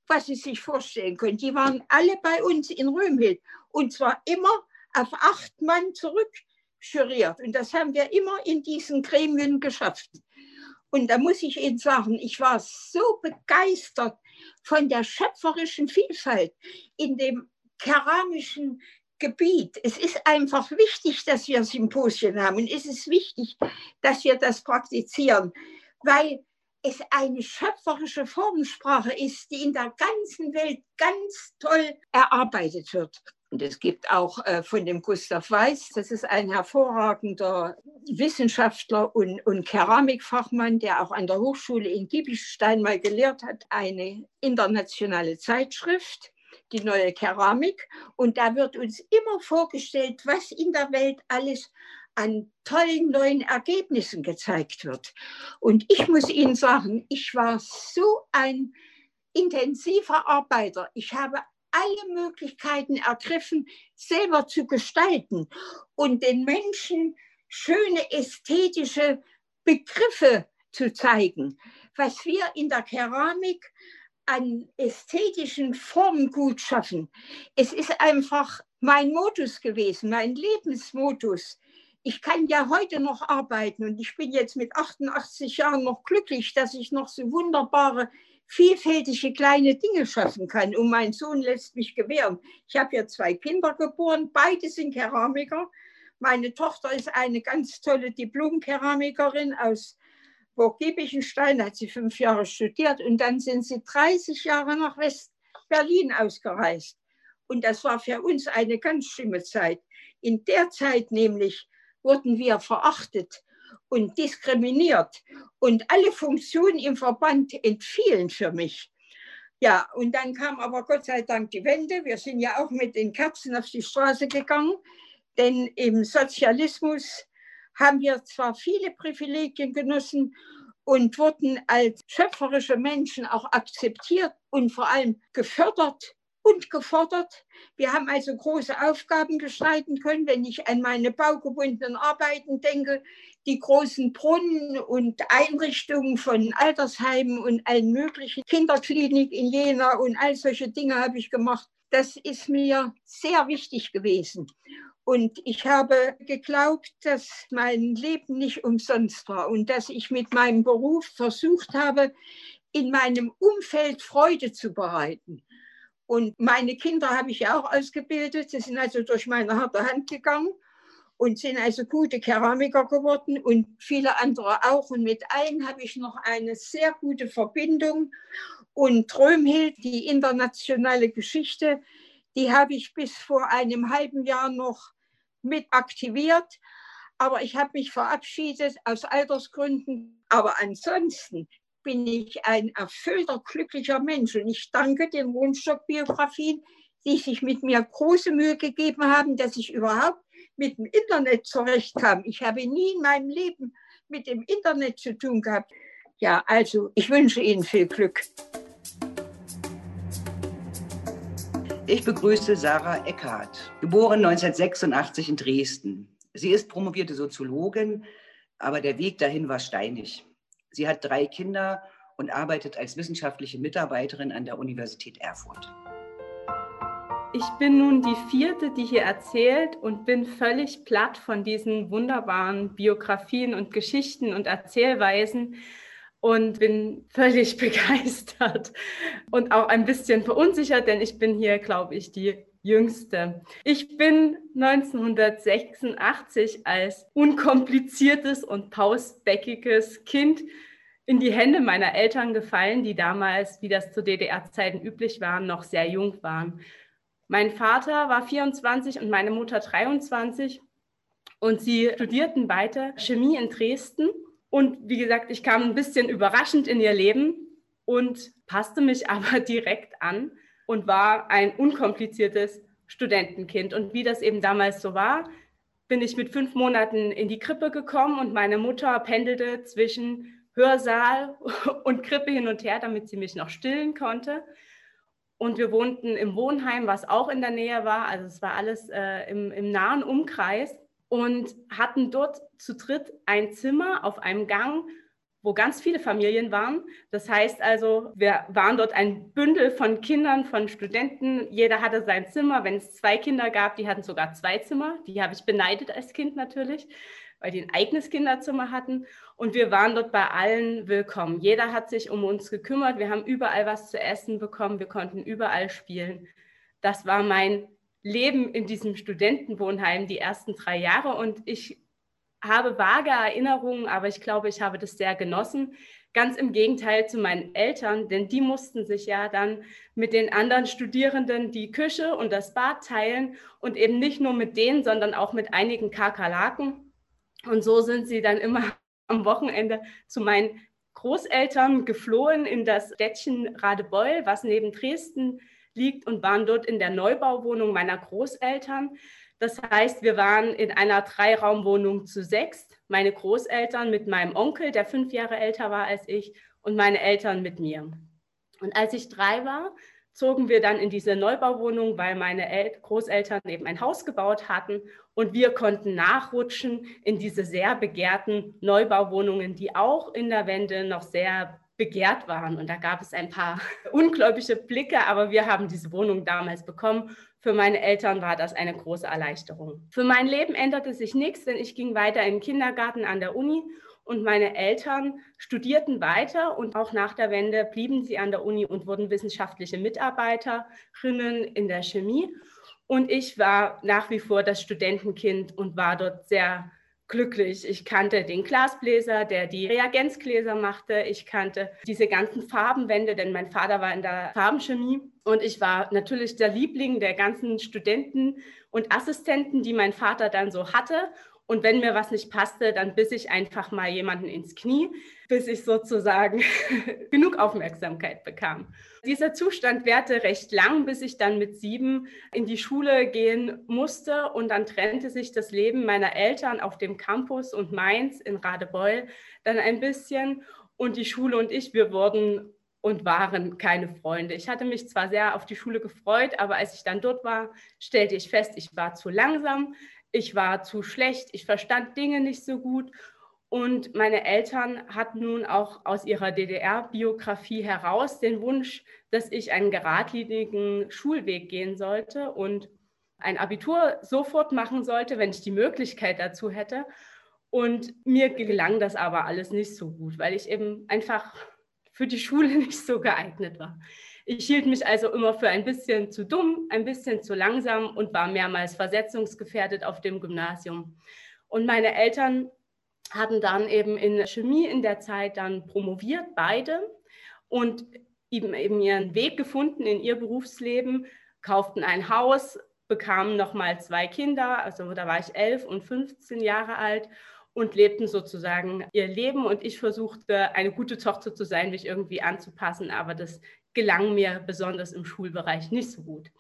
Speaker 5: was Sie sich vorstellen können. Die waren alle bei uns in Römhild und zwar immer auf acht Mann zurückjuriert. Und das haben wir immer in diesen Gremien geschafft. Und da muss ich Ihnen sagen, ich war so begeistert von der schöpferischen Vielfalt in dem keramischen Gebiet. Es ist einfach wichtig, dass wir Symposien haben und es ist wichtig, dass wir das praktizieren, weil es eine schöpferische Formensprache ist, die in der ganzen Welt ganz toll erarbeitet wird. Und es gibt auch äh, von dem Gustav Weiß, das ist ein hervorragender Wissenschaftler und, und Keramikfachmann, der auch an der Hochschule in Giebelstein mal gelehrt hat, eine internationale Zeitschrift, die neue Keramik. Und da wird uns immer vorgestellt, was in der Welt alles an tollen neuen Ergebnissen gezeigt wird. Und ich muss Ihnen sagen, ich war so ein intensiver Arbeiter. Ich habe alle Möglichkeiten ergriffen, selber zu gestalten und den Menschen schöne ästhetische Begriffe zu zeigen. Was wir in der Keramik an ästhetischen Formen gut schaffen. Es ist einfach mein Modus gewesen, mein Lebensmodus. Ich kann ja heute noch arbeiten und ich bin jetzt mit 88 Jahren noch glücklich, dass ich noch so wunderbare vielfältige kleine Dinge schaffen kann. Und mein Sohn lässt mich gewähren. Ich habe ja zwei Kinder geboren, beide sind Keramiker. Meine Tochter ist eine ganz tolle Diplom-Keramikerin aus Burg-Giebichenstein, hat sie fünf Jahre studiert und dann sind sie 30 Jahre nach West-Berlin ausgereist. Und das war für uns eine ganz schlimme Zeit. In der Zeit nämlich wurden wir verachtet und diskriminiert. Und alle Funktionen im Verband entfielen für mich. Ja, und dann kam aber Gott sei Dank die Wende. Wir sind ja auch mit den Kerzen auf die Straße gegangen, denn im Sozialismus haben wir zwar viele Privilegien genossen und wurden als schöpferische Menschen auch akzeptiert und vor allem gefördert und gefordert. Wir haben also große Aufgaben gestalten können, wenn ich an meine baugebundenen Arbeiten denke, die großen Brunnen und Einrichtungen von Altersheimen und allen möglichen Kinderklinik in Jena und all solche Dinge habe ich gemacht. Das ist mir sehr wichtig gewesen. Und ich habe geglaubt, dass mein Leben nicht umsonst war und dass ich mit meinem Beruf versucht habe, in meinem Umfeld Freude zu bereiten. Und meine Kinder habe ich auch ausgebildet. Sie sind also durch meine harte Hand gegangen und sind also gute Keramiker geworden und viele andere auch. Und mit allen habe ich noch eine sehr gute Verbindung. Und Trömhild, die internationale Geschichte, die habe ich bis vor einem halben Jahr noch mit aktiviert. Aber ich habe mich verabschiedet aus Altersgründen. Aber ansonsten bin ich ein erfüllter, glücklicher Mensch. Und ich danke den Rundstock-Biografien, die sich mit mir große Mühe gegeben haben, dass ich überhaupt mit dem Internet zurechtkam. Ich habe nie in meinem Leben mit dem Internet zu tun gehabt. Ja, also ich wünsche Ihnen viel Glück.
Speaker 2: Ich begrüße Sarah Eckhardt, geboren 1986 in Dresden. Sie ist promovierte Soziologin, aber der Weg dahin war steinig. Sie hat drei Kinder und arbeitet als wissenschaftliche Mitarbeiterin an der Universität Erfurt.
Speaker 6: Ich bin nun die vierte, die hier erzählt und bin völlig platt von diesen wunderbaren Biografien und Geschichten und Erzählweisen und bin völlig (laughs) begeistert und auch ein bisschen verunsichert, denn ich bin hier, glaube ich, die Jüngste. Ich bin 1986 als unkompliziertes und pausbäckiges Kind in die Hände meiner Eltern gefallen, die damals, wie das zu DDR-Zeiten üblich war, noch sehr jung waren. Mein Vater war 24 und meine Mutter 23 und sie studierten beide Chemie in Dresden. Und wie gesagt, ich kam ein bisschen überraschend in ihr Leben und passte mich (laughs) aber direkt an und war ein unkompliziertes Studentenkind. Und wie das eben damals so war, bin ich mit fünf Monaten in die Krippe gekommen und meine Mutter pendelte zwischen Hörsaal (laughs) und Krippe hin und her, damit sie mich noch stillen konnte. Und wir wohnten im Wohnheim, was auch in der Nähe war. Also es war alles äh, im, im nahen Umkreis und hatten dort zu dritt ein Zimmer auf einem Gang, wo ganz viele Familien waren. Das heißt also, wir waren dort ein Bündel von Kindern, von Studenten. Jeder hatte sein Zimmer. Wenn es zwei Kinder gab, die hatten sogar zwei Zimmer. Die habe ich beneidet als Kind natürlich weil die ein eigenes Kinderzimmer hatten. Und wir waren dort bei allen willkommen. Jeder hat sich um uns gekümmert. Wir haben überall was zu essen bekommen. Wir konnten überall spielen. Das war mein Leben in diesem Studentenwohnheim die ersten drei Jahre. Und ich habe vage Erinnerungen, aber ich glaube, ich habe das sehr genossen. Ganz im Gegenteil zu meinen Eltern, denn die mussten sich ja dann mit den anderen Studierenden die Küche und das Bad teilen und eben nicht nur mit denen, sondern auch mit einigen Kakerlaken. Und so sind sie dann immer (laughs) am Wochenende zu meinen Großeltern geflohen in das Städtchen Radebeul, was neben Dresden liegt, und waren dort in der Neubauwohnung meiner Großeltern. Das heißt, wir waren in einer Dreiraumwohnung zu sechs. Meine Großeltern mit meinem Onkel, der fünf Jahre älter war als ich, und meine Eltern mit mir. Und als ich drei war, zogen wir dann in diese Neubauwohnung, weil meine El Großeltern eben ein Haus gebaut hatten und wir konnten nachrutschen in diese sehr begehrten Neubauwohnungen, die auch in der Wende noch sehr begehrt waren. Und da gab es ein paar (laughs) ungläubige Blicke, aber wir haben diese Wohnung damals bekommen. Für meine Eltern war das eine große Erleichterung. Für mein Leben änderte sich nichts, denn ich ging weiter in den Kindergarten an der Uni und meine Eltern studierten weiter und auch nach der Wende blieben sie an der Uni und wurden wissenschaftliche Mitarbeiterinnen in der Chemie. Und ich war nach wie vor das Studentenkind und war dort sehr glücklich. Ich kannte den Glasbläser, der die Reagenzgläser machte. Ich kannte diese ganzen Farbenwände, denn mein Vater war in der Farbenchemie. Und ich war natürlich der Liebling der ganzen Studenten und Assistenten, die mein Vater dann so hatte. Und wenn mir was nicht passte, dann biss ich einfach mal jemanden ins Knie, bis ich sozusagen (laughs) genug Aufmerksamkeit bekam. Dieser Zustand währte recht lang, bis ich dann mit sieben in die Schule gehen musste. Und dann trennte sich das Leben meiner Eltern auf dem Campus und Mainz in Radebeul dann ein bisschen. Und die Schule und ich, wir wurden und waren keine Freunde. Ich hatte mich zwar sehr auf die Schule gefreut, aber als ich dann dort war, stellte ich fest, ich war zu langsam, ich war zu schlecht, ich verstand Dinge nicht so gut. Und meine Eltern hatten nun auch aus ihrer DDR-Biografie heraus den Wunsch, dass ich einen geradlinigen Schulweg gehen sollte und ein Abitur sofort machen sollte, wenn ich die Möglichkeit dazu hätte. Und mir gelang das aber alles nicht so gut, weil ich eben einfach für die Schule (laughs) nicht so geeignet war. Ich hielt mich also immer für ein bisschen zu dumm, ein bisschen zu langsam und war mehrmals versetzungsgefährdet auf dem Gymnasium. Und meine Eltern hatten dann eben in Chemie in der Zeit dann promoviert, beide, und eben, eben ihren Weg gefunden in ihr Berufsleben, kauften ein Haus, bekamen nochmal zwei Kinder, also da war ich elf und 15 Jahre alt und lebten sozusagen ihr Leben. Und ich versuchte, eine gute Tochter zu sein, mich irgendwie anzupassen, aber das gelang mir besonders im Schulbereich nicht so gut.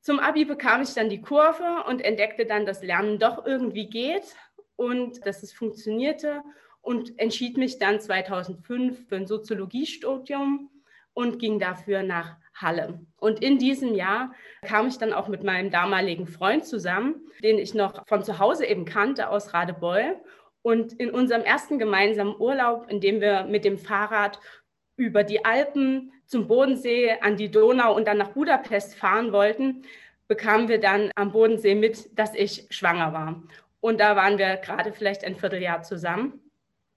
Speaker 6: Zum Abi bekam ich dann die Kurve und entdeckte dann, dass Lernen doch irgendwie geht und dass es funktionierte und entschied mich dann 2005 für ein Soziologiestudium und ging dafür nach Halle. Und in diesem Jahr kam ich dann auch mit meinem damaligen Freund zusammen, den ich noch von zu Hause eben kannte aus Radebeul. Und in unserem ersten gemeinsamen Urlaub, in dem wir mit dem Fahrrad über die Alpen zum Bodensee, an die Donau und dann nach Budapest fahren wollten, bekamen wir dann am Bodensee mit, dass ich schwanger war. Und da waren wir gerade vielleicht ein Vierteljahr zusammen.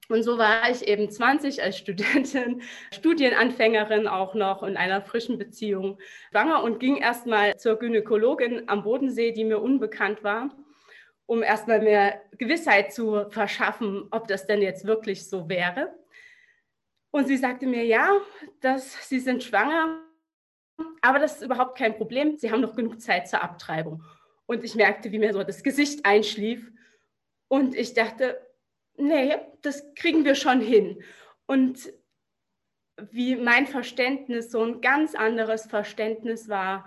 Speaker 6: Und so war ich eben 20 als Studentin, (laughs) Studienanfängerin auch noch in einer frischen Beziehung schwanger und ging erstmal zur Gynäkologin am Bodensee, die mir unbekannt war, um erstmal mehr Gewissheit zu verschaffen, ob das denn jetzt wirklich so wäre. Und sie sagte mir, ja, dass Sie sind schwanger, aber das ist überhaupt kein Problem. Sie haben noch genug Zeit zur Abtreibung. Und ich merkte, wie mir so das Gesicht einschlief. Und ich dachte, nee, das kriegen wir schon hin. Und wie mein Verständnis so ein ganz anderes Verständnis war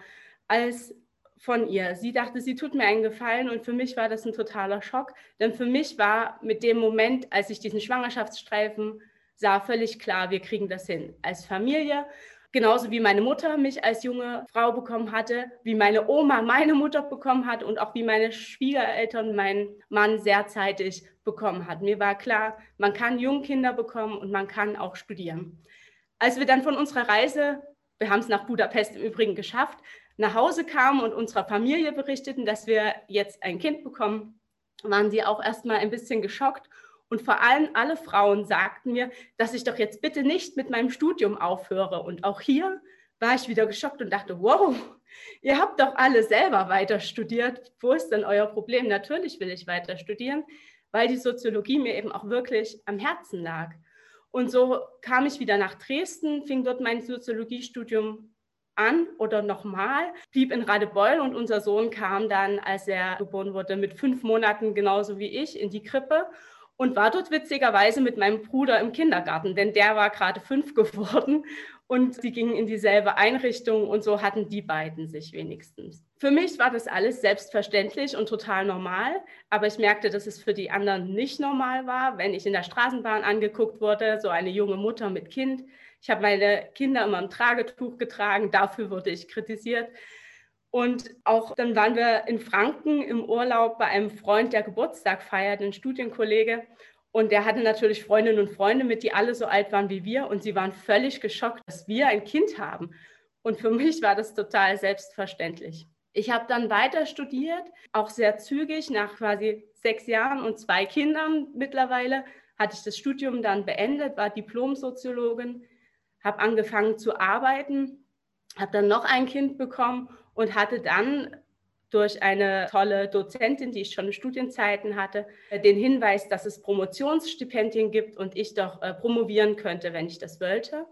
Speaker 6: als von ihr. Sie dachte, sie tut mir einen Gefallen und für mich war das ein totaler Schock, denn für mich war mit dem Moment, als ich diesen Schwangerschaftsstreifen sah, völlig klar, wir kriegen das hin als Familie. Genauso wie meine Mutter mich als junge Frau bekommen hatte, wie meine Oma meine Mutter bekommen hat und auch wie meine Schwiegereltern meinen Mann sehr zeitig bekommen hat. Mir war klar, man kann Jungkinder bekommen und man kann auch studieren. Als wir dann von unserer Reise, wir haben es nach Budapest im Übrigen geschafft, nach Hause kamen und unserer Familie berichteten, dass wir jetzt ein Kind bekommen, waren sie auch erstmal ein bisschen geschockt und vor allem alle Frauen sagten mir, dass ich doch jetzt bitte nicht mit meinem Studium aufhöre. Und auch hier war ich wieder geschockt und dachte, wow, ihr habt doch alle selber weiter studiert. Wo ist denn euer Problem? Natürlich will ich weiter studieren, weil die Soziologie mir eben auch wirklich am Herzen lag. Und so kam ich wieder nach Dresden, fing dort mein Soziologiestudium an oder nochmal, blieb in Radebeul und unser Sohn kam dann, als er geboren wurde, mit fünf Monaten genauso wie ich in die Krippe und war dort witzigerweise mit meinem Bruder im Kindergarten, denn der war gerade fünf (laughs) geworden und sie gingen in dieselbe Einrichtung und so hatten die beiden sich wenigstens. Für mich war das alles selbstverständlich und total normal, aber ich merkte, dass es für die anderen nicht normal war, wenn ich in der Straßenbahn angeguckt wurde, so eine junge Mutter mit Kind. Ich habe meine Kinder immer im Tragetuch getragen, dafür wurde ich kritisiert. Und auch dann waren wir in Franken im Urlaub bei einem Freund, der Geburtstag feiert, ein Studienkollege. Und der hatte natürlich Freundinnen und Freunde mit, die alle so alt waren wie wir. Und sie waren völlig geschockt, dass wir ein Kind haben. Und für mich war das total selbstverständlich. Ich habe dann weiter studiert, auch sehr zügig, nach quasi sechs Jahren und zwei Kindern mittlerweile, hatte ich das Studium dann beendet, war Diplomsoziologin, habe angefangen zu arbeiten, habe dann noch ein Kind bekommen und hatte dann durch eine tolle Dozentin, die ich schon in Studienzeiten hatte, den Hinweis, dass es Promotionsstipendien gibt und ich doch äh, promovieren könnte, wenn ich das wollte.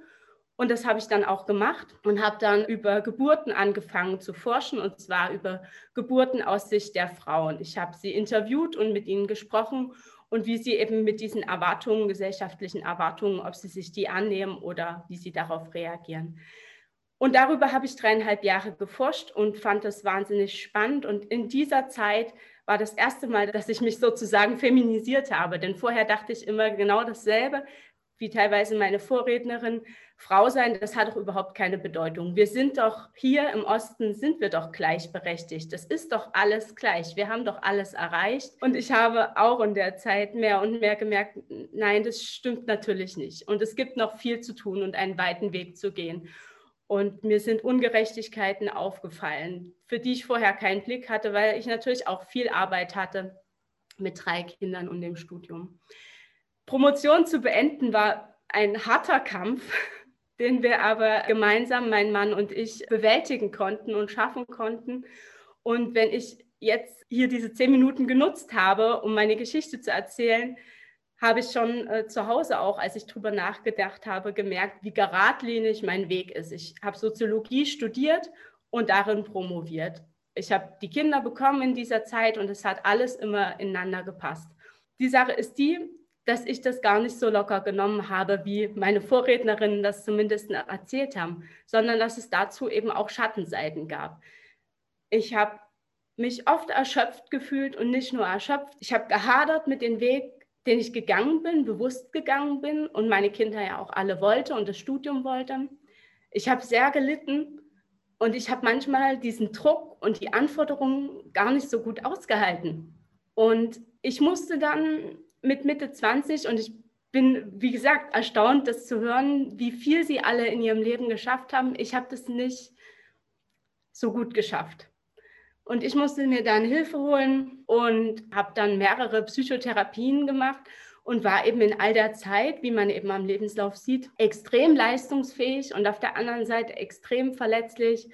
Speaker 6: Und das habe ich dann auch gemacht und habe dann über Geburten angefangen zu forschen, und zwar über Geburten aus Sicht der Frauen. Ich habe sie interviewt und mit ihnen gesprochen und wie sie eben mit diesen Erwartungen, gesellschaftlichen Erwartungen, ob sie sich die annehmen oder wie sie darauf reagieren. Und darüber habe ich dreieinhalb Jahre geforscht und fand das wahnsinnig spannend. Und in dieser Zeit war das erste Mal, dass ich mich sozusagen feminisiert habe. Denn vorher dachte ich immer genau dasselbe, wie teilweise meine Vorrednerin. Frau sein, das hat doch überhaupt keine Bedeutung. Wir sind doch hier im Osten, sind wir doch gleichberechtigt. Das ist doch alles gleich. Wir haben doch alles erreicht. Und ich habe auch in der Zeit mehr und mehr gemerkt, nein, das stimmt natürlich nicht. Und es gibt noch viel zu tun und einen weiten Weg zu gehen. Und mir sind Ungerechtigkeiten aufgefallen, für die ich vorher keinen Blick hatte, weil ich natürlich auch viel Arbeit hatte mit drei Kindern und dem Studium. Promotion zu beenden war ein harter Kampf, (laughs) den wir aber gemeinsam, mein Mann und ich, bewältigen konnten und schaffen konnten. Und wenn ich jetzt hier diese zehn Minuten genutzt habe, um meine Geschichte zu erzählen, habe ich schon äh, zu Hause auch, als ich darüber nachgedacht habe, gemerkt, wie geradlinig mein Weg ist. Ich habe Soziologie studiert und darin promoviert. Ich habe die Kinder bekommen in dieser Zeit und es hat alles immer ineinander gepasst. Die Sache ist die, dass ich das gar nicht so locker genommen habe, wie meine Vorrednerinnen das zumindest erzählt haben, sondern dass es dazu eben auch Schattenseiten gab. Ich habe mich oft erschöpft gefühlt und nicht nur erschöpft. Ich habe gehadert mit dem Weg, den ich gegangen bin, bewusst gegangen bin und meine Kinder ja auch alle wollte und das Studium wollte. Ich habe sehr gelitten und ich habe manchmal diesen Druck und die Anforderungen gar nicht so gut ausgehalten. Und ich musste dann mit Mitte 20 und ich bin, wie gesagt, erstaunt, das zu hören, wie viel sie alle in ihrem Leben geschafft haben. Ich habe das nicht so gut geschafft. Und ich musste mir dann Hilfe holen und habe dann mehrere Psychotherapien gemacht und war eben in all der Zeit, wie man eben am Lebenslauf sieht, extrem leistungsfähig und auf der anderen Seite extrem verletzlich,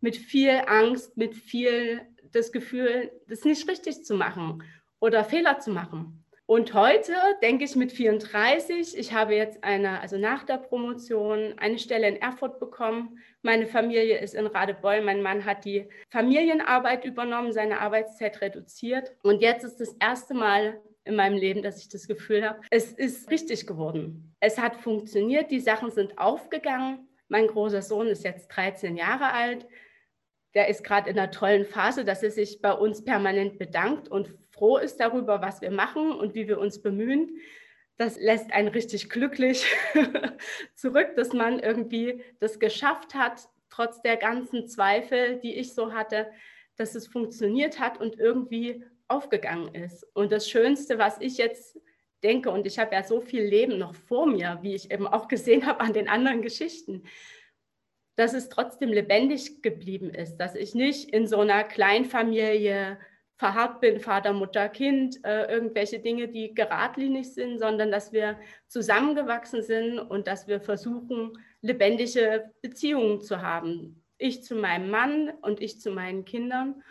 Speaker 6: mit viel Angst, mit viel das Gefühl, das nicht richtig zu machen oder Fehler zu machen. Und heute denke ich mit 34, ich habe jetzt eine, also nach der Promotion, eine Stelle in Erfurt bekommen. Meine Familie ist in Radebeul. Mein Mann hat die Familienarbeit übernommen, seine Arbeitszeit reduziert. Und jetzt ist das erste Mal in meinem Leben, dass ich das Gefühl habe, es ist richtig geworden. Es hat funktioniert, die Sachen sind aufgegangen. Mein großer Sohn ist jetzt 13 Jahre alt. Der ist gerade in einer tollen Phase, dass er sich bei uns permanent bedankt und froh ist darüber, was wir machen und wie wir uns bemühen. Das lässt einen richtig glücklich (laughs) zurück, dass man irgendwie das geschafft hat, trotz der ganzen Zweifel, die ich so hatte, dass es funktioniert hat und irgendwie aufgegangen ist. Und das Schönste, was ich jetzt denke, und ich habe ja so viel Leben noch vor mir, wie ich eben auch gesehen habe an den anderen Geschichten, dass es trotzdem lebendig geblieben ist, dass ich nicht in so einer Kleinfamilie verharrt bin, Vater, Mutter, Kind, äh, irgendwelche Dinge, die geradlinig sind, sondern dass wir zusammengewachsen sind und dass wir versuchen, lebendige Beziehungen zu haben. Ich zu meinem Mann und ich zu meinen Kindern.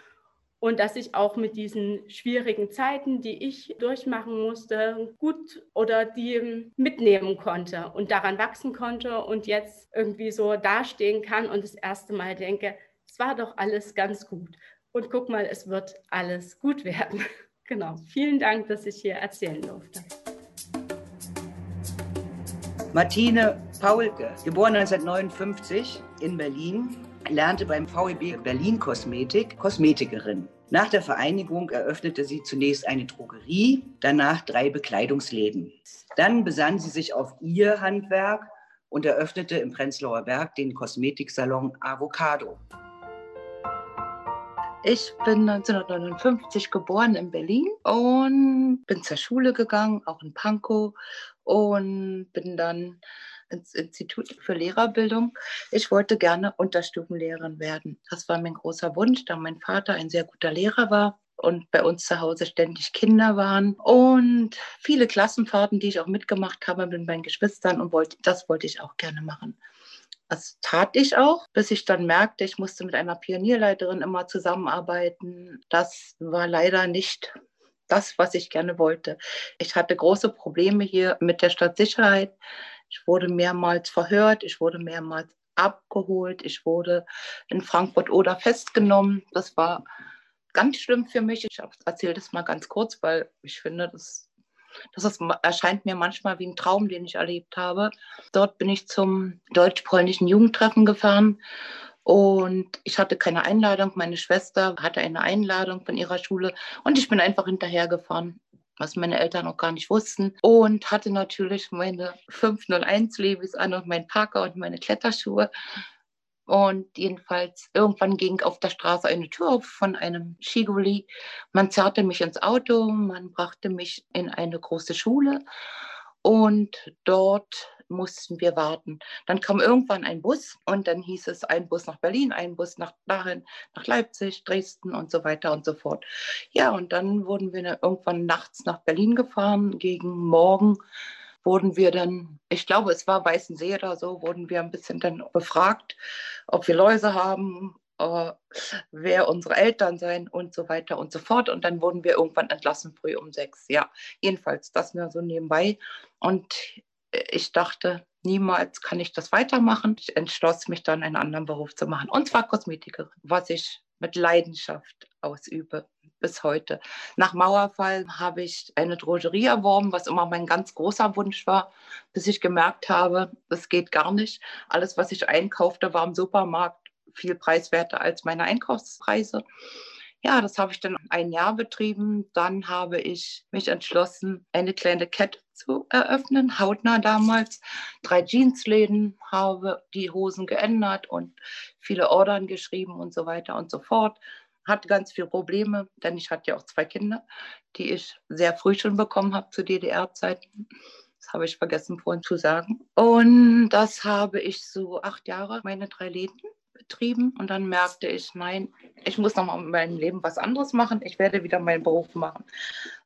Speaker 6: Und dass ich auch mit diesen schwierigen Zeiten, die ich durchmachen musste, gut oder die mitnehmen konnte und daran wachsen konnte und jetzt irgendwie so dastehen kann und das erste Mal denke, es war doch alles ganz gut und guck mal, es wird alles gut werden. (laughs) Genau. Vielen Dank, dass ich hier erzählen durfte.
Speaker 2: Martine Paulke, geboren 1959 in Berlin, lernte beim VEB Berlin Kosmetik Kosmetikerin. Nach der Vereinigung eröffnete sie zunächst eine Drogerie, danach drei Bekleidungsläden. Dann besann sie sich auf ihr Handwerk und eröffnete im Prenzlauer Berg den Kosmetiksalon Avocado.
Speaker 7: Ich bin 1959 geboren in Berlin und bin zur Schule gegangen, auch in Pankow und bin dann ins Institut für Lehrerbildung. Ich wollte gerne Unterstufenlehrerin werden. Das war mein großer Wunsch, da mein Vater ein sehr guter Lehrer war und bei uns zu Hause ständig Kinder waren und viele Klassenfahrten, die ich auch mitgemacht habe mit meinen Geschwistern und wollte, das wollte ich auch gerne machen. Das tat ich auch, bis ich dann merkte, ich musste mit einer Pionierleiterin immer zusammenarbeiten. Das war leider nicht das, was ich gerne wollte. Ich hatte große Probleme hier mit der Stadtsicherheit. Ich wurde mehrmals verhört, ich wurde mehrmals abgeholt, ich wurde in Frankfurt oder festgenommen. Das war ganz schlimm für mich. Ich erzähle das mal ganz kurz, weil ich finde, das das ist, erscheint mir manchmal wie ein Traum, den ich erlebt habe. Dort bin ich zum deutsch-polnischen Jugendtreffen gefahren und ich hatte keine Einladung. Meine Schwester hatte eine Einladung von ihrer Schule und ich bin einfach hinterhergefahren was meine Eltern noch gar nicht wussten. Und hatte natürlich meine 501 Levis an und meinen Parker und meine Kletterschuhe. Und jedenfalls, irgendwann ging auf der Straße eine Tür auf von einem Skiguli. Man zerrte mich ins Auto, man brachte mich in eine große Schule und dort mussten wir warten. Dann kam irgendwann ein Bus und dann hieß es ein Bus nach Berlin, ein Bus nach dahin, nach Leipzig, Dresden und so weiter und so fort. Ja, und dann wurden wir irgendwann nachts nach Berlin gefahren. Gegen Morgen wurden wir dann, ich glaube, es war Weißensee oder so, wurden wir ein bisschen dann befragt, ob wir Läuse haben, äh, wer unsere Eltern seien und so weiter und so fort. Und dann wurden wir irgendwann entlassen, früh um sechs. Ja, jedenfalls das nur so nebenbei. Und ich dachte, niemals kann ich das weitermachen. Ich entschloss mich dann, einen anderen Beruf zu machen. Und zwar Kosmetikerin, was ich mit Leidenschaft ausübe bis heute. Nach Mauerfall habe ich eine Drogerie erworben, was immer mein ganz großer Wunsch war, bis ich gemerkt habe, das geht gar nicht. Alles, was ich einkaufte, war im Supermarkt viel preiswerter als meine Einkaufspreise. Ja, das habe ich dann ein Jahr betrieben. Dann habe ich mich entschlossen, eine kleine Kette zu eröffnen, hautnah damals. Drei Jeansläden, habe die Hosen geändert und viele Ordern geschrieben und so weiter und so fort. Hatte ganz viele Probleme, denn ich hatte ja auch zwei Kinder, die ich sehr früh schon bekommen habe zu DDR-Zeiten. Das habe ich vergessen vorhin zu sagen. Und das habe ich so acht Jahre, meine drei Läden betrieben. Und dann merkte ich, nein, ich muss noch mal in meinem Leben was anderes machen. Ich werde wieder meinen Beruf machen.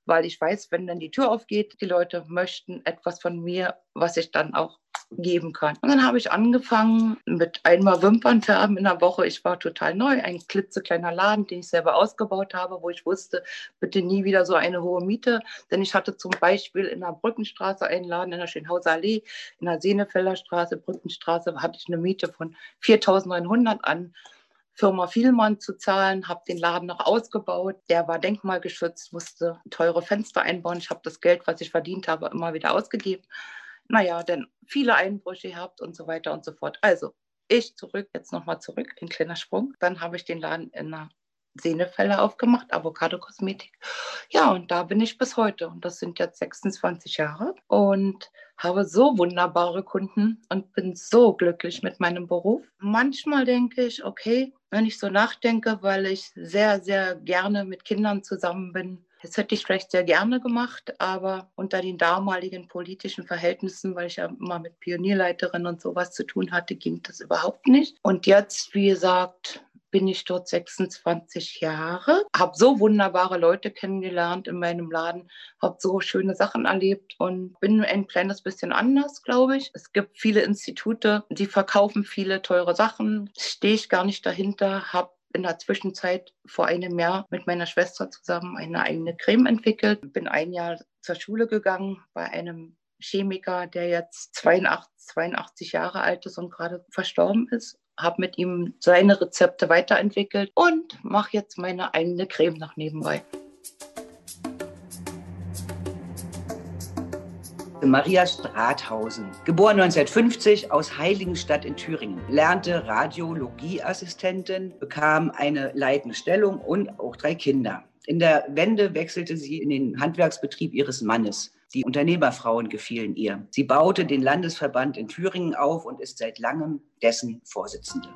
Speaker 7: Weil ich weiß, wenn dann die Tür aufgeht, die Leute möchten etwas von mir, was ich dann auch geben kann. Und dann habe ich angefangen mit einmal Wimpernfärben in der Woche. Ich war total neu, ein klitzekleiner Laden, den ich selber ausgebaut habe, wo ich wusste, bitte nie wieder so eine hohe Miete. Denn ich hatte zum Beispiel in der Brückenstraße einen Laden in der Schönhauser Allee, in der Sehnefelder Straße, Brückenstraße, hatte ich eine Miete von 4.900 an. Firma Vielmann zu zahlen, habe den Laden noch ausgebaut. Der war denkmalgeschützt, musste teure Fenster einbauen. Ich habe das Geld, was ich verdient habe, immer wieder ausgegeben naja, dann viele Einbrüche gehabt und so weiter und so fort. Also ich zurück, jetzt nochmal zurück, ein kleiner Sprung. Dann habe ich den Laden in einer Sehnefälle aufgemacht, Avocado-Kosmetik. Ja, und da bin ich bis heute. Und das sind jetzt 26 Jahre. Und habe so wunderbare Kunden und bin so glücklich mit meinem Beruf. Manchmal denke ich, okay, wenn ich so nachdenke, weil ich sehr, sehr gerne mit Kindern zusammen bin, das hätte ich vielleicht sehr gerne gemacht, aber unter den damaligen politischen Verhältnissen, weil ich ja immer mit Pionierleiterin und sowas zu tun hatte, ging das überhaupt nicht. Und jetzt, wie gesagt, bin ich dort 26 Jahre, habe so wunderbare Leute kennengelernt in meinem Laden, habe so schöne Sachen erlebt und bin ein kleines bisschen anders, glaube ich. Es gibt viele Institute, die verkaufen viele teure Sachen, stehe ich gar nicht dahinter, habe in der Zwischenzeit vor einem Jahr mit meiner Schwester zusammen eine eigene Creme entwickelt. Bin ein Jahr zur Schule gegangen bei einem Chemiker, der jetzt 82, 82 Jahre alt ist und gerade verstorben ist. Habe mit ihm seine Rezepte weiterentwickelt und mache jetzt meine eigene Creme noch nebenbei.
Speaker 2: Maria Strathausen, geboren 1950 aus Heiligenstadt in Thüringen, lernte Radiologieassistentin, bekam eine leitende Stellung und auch drei Kinder. In der Wende wechselte sie in den Handwerksbetrieb ihres Mannes. Die Unternehmerfrauen gefielen ihr. Sie baute den Landesverband in Thüringen auf und ist seit langem dessen Vorsitzende.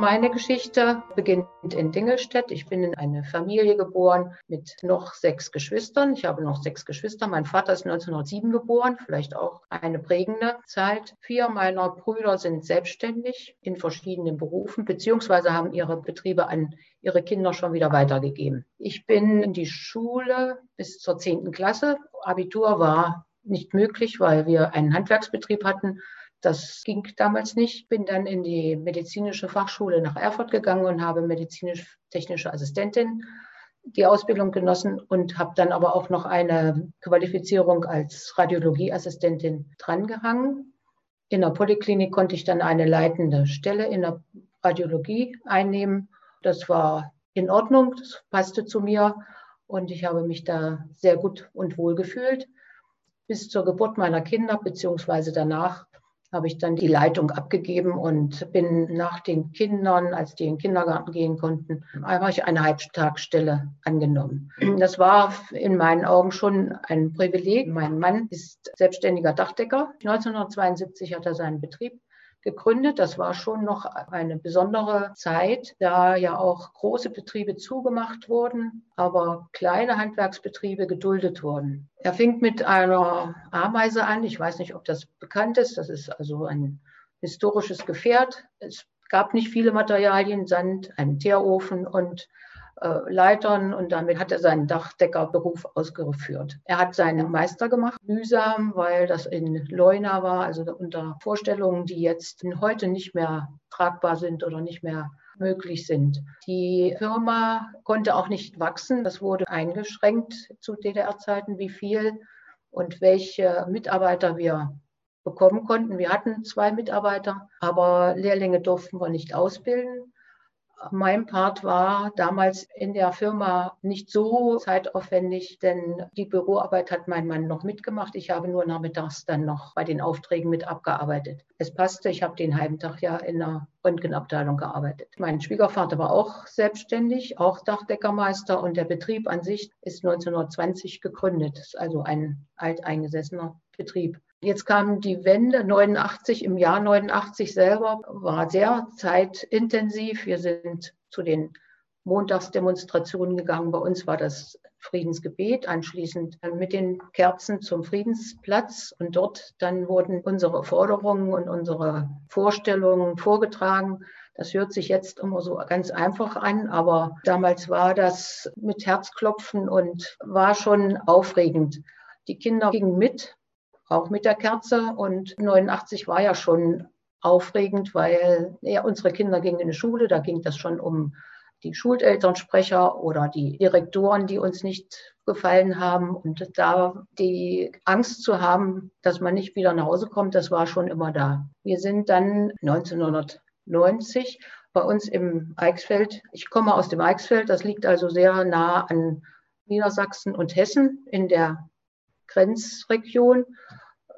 Speaker 8: Meine Geschichte beginnt in Dingelstedt. Ich bin in eine Familie geboren mit noch sechs Geschwistern. Ich habe noch sechs Geschwister. Mein Vater ist 1907 geboren, vielleicht auch eine prägende Zeit. Vier meiner Brüder sind selbstständig in verschiedenen Berufen, beziehungsweise haben ihre Betriebe an ihre Kinder schon wieder weitergegeben. Ich bin in die Schule bis zur zehnten Klasse. Abitur war nicht möglich, weil wir einen Handwerksbetrieb hatten das ging damals nicht. Bin dann in die medizinische Fachschule nach Erfurt gegangen und habe medizinisch-technische Assistentin die Ausbildung genossen und habe dann aber auch noch eine Qualifizierung als Radiologieassistentin drangehangen. In der Poliklinik konnte ich dann eine leitende Stelle in der Radiologie einnehmen. Das war in Ordnung, das passte zu mir und ich habe mich da sehr gut und wohl gefühlt. Bis zur Geburt meiner Kinder beziehungsweise danach habe ich dann die Leitung abgegeben und bin nach den Kindern, als die in den Kindergarten gehen konnten, ich eine Halbtagsstelle angenommen. Das war in meinen Augen schon ein Privileg. Mein Mann ist selbstständiger Dachdecker. 1972 hat er seinen Betrieb gegründet. Das war schon noch eine besondere Zeit, da ja auch große Betriebe zugemacht wurden, aber kleine Handwerksbetriebe geduldet wurden. Er fing mit einer Ameise an. Ich weiß nicht, ob das bekannt ist. Das ist also ein historisches Gefährt. Es gab nicht viele Materialien, Sand, einen Teerofen und Leitern und damit hat er seinen Dachdeckerberuf ausgeführt. Er hat seinen Meister gemacht, mühsam, weil das in Leuna war, also unter Vorstellungen, die jetzt heute nicht mehr tragbar sind oder nicht mehr möglich sind. Die Firma konnte auch nicht wachsen. Das wurde eingeschränkt zu DDR-Zeiten, wie viel und welche Mitarbeiter wir bekommen konnten. Wir hatten zwei Mitarbeiter, aber Lehrlinge durften wir nicht ausbilden. Mein Part war damals in der Firma nicht so zeitaufwendig, denn die Büroarbeit hat mein Mann noch mitgemacht. Ich habe nur nachmittags dann noch bei den Aufträgen mit abgearbeitet. Es passte, ich habe den halben Tag ja in der Röntgenabteilung gearbeitet. Mein Schwiegervater war auch selbstständig, auch Dachdeckermeister und der Betrieb an sich ist 1920 gegründet, also ein alteingesessener Betrieb. Jetzt kam die Wende 89, im Jahr 89 selber war sehr zeitintensiv. Wir sind zu den Montagsdemonstrationen gegangen. Bei uns war das Friedensgebet, anschließend mit den Kerzen zum Friedensplatz. Und dort dann wurden unsere Forderungen und unsere Vorstellungen vorgetragen. Das hört sich jetzt immer so ganz einfach an, aber damals war das mit Herzklopfen und war schon aufregend. Die Kinder gingen mit, auch mit der Kerze. Und 89 war ja schon aufregend, weil ja, unsere Kinder gingen in die Schule, da ging das schon um die Schulelternsprecher oder die Direktoren, die uns nicht gefallen haben. Und da die Angst zu haben, dass man nicht wieder nach Hause kommt, das war schon immer da. Wir sind dann 1990 bei uns im Eichsfeld. Ich komme aus dem Eichsfeld, das liegt also sehr nah an Niedersachsen und Hessen in der Grenzregion.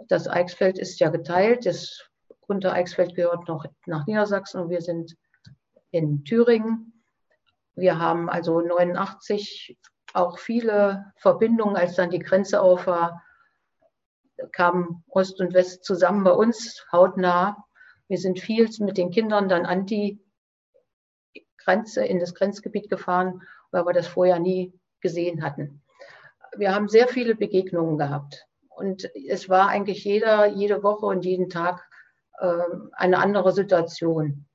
Speaker 8: Das Eichsfeld ist ja geteilt. Das Unter Eichsfeld gehört noch nach Niedersachsen und wir sind in Thüringen. Wir haben also 89 auch viele Verbindungen, als dann die Grenze auf war, kamen Ost und West zusammen bei uns, hautnah. Wir sind viel mit den Kindern dann an die Grenze, in das Grenzgebiet gefahren, weil wir das vorher nie gesehen hatten wir haben sehr viele Begegnungen gehabt. Und es war eigentlich jeder, jede Woche und jeden Tag äh, eine andere Situation.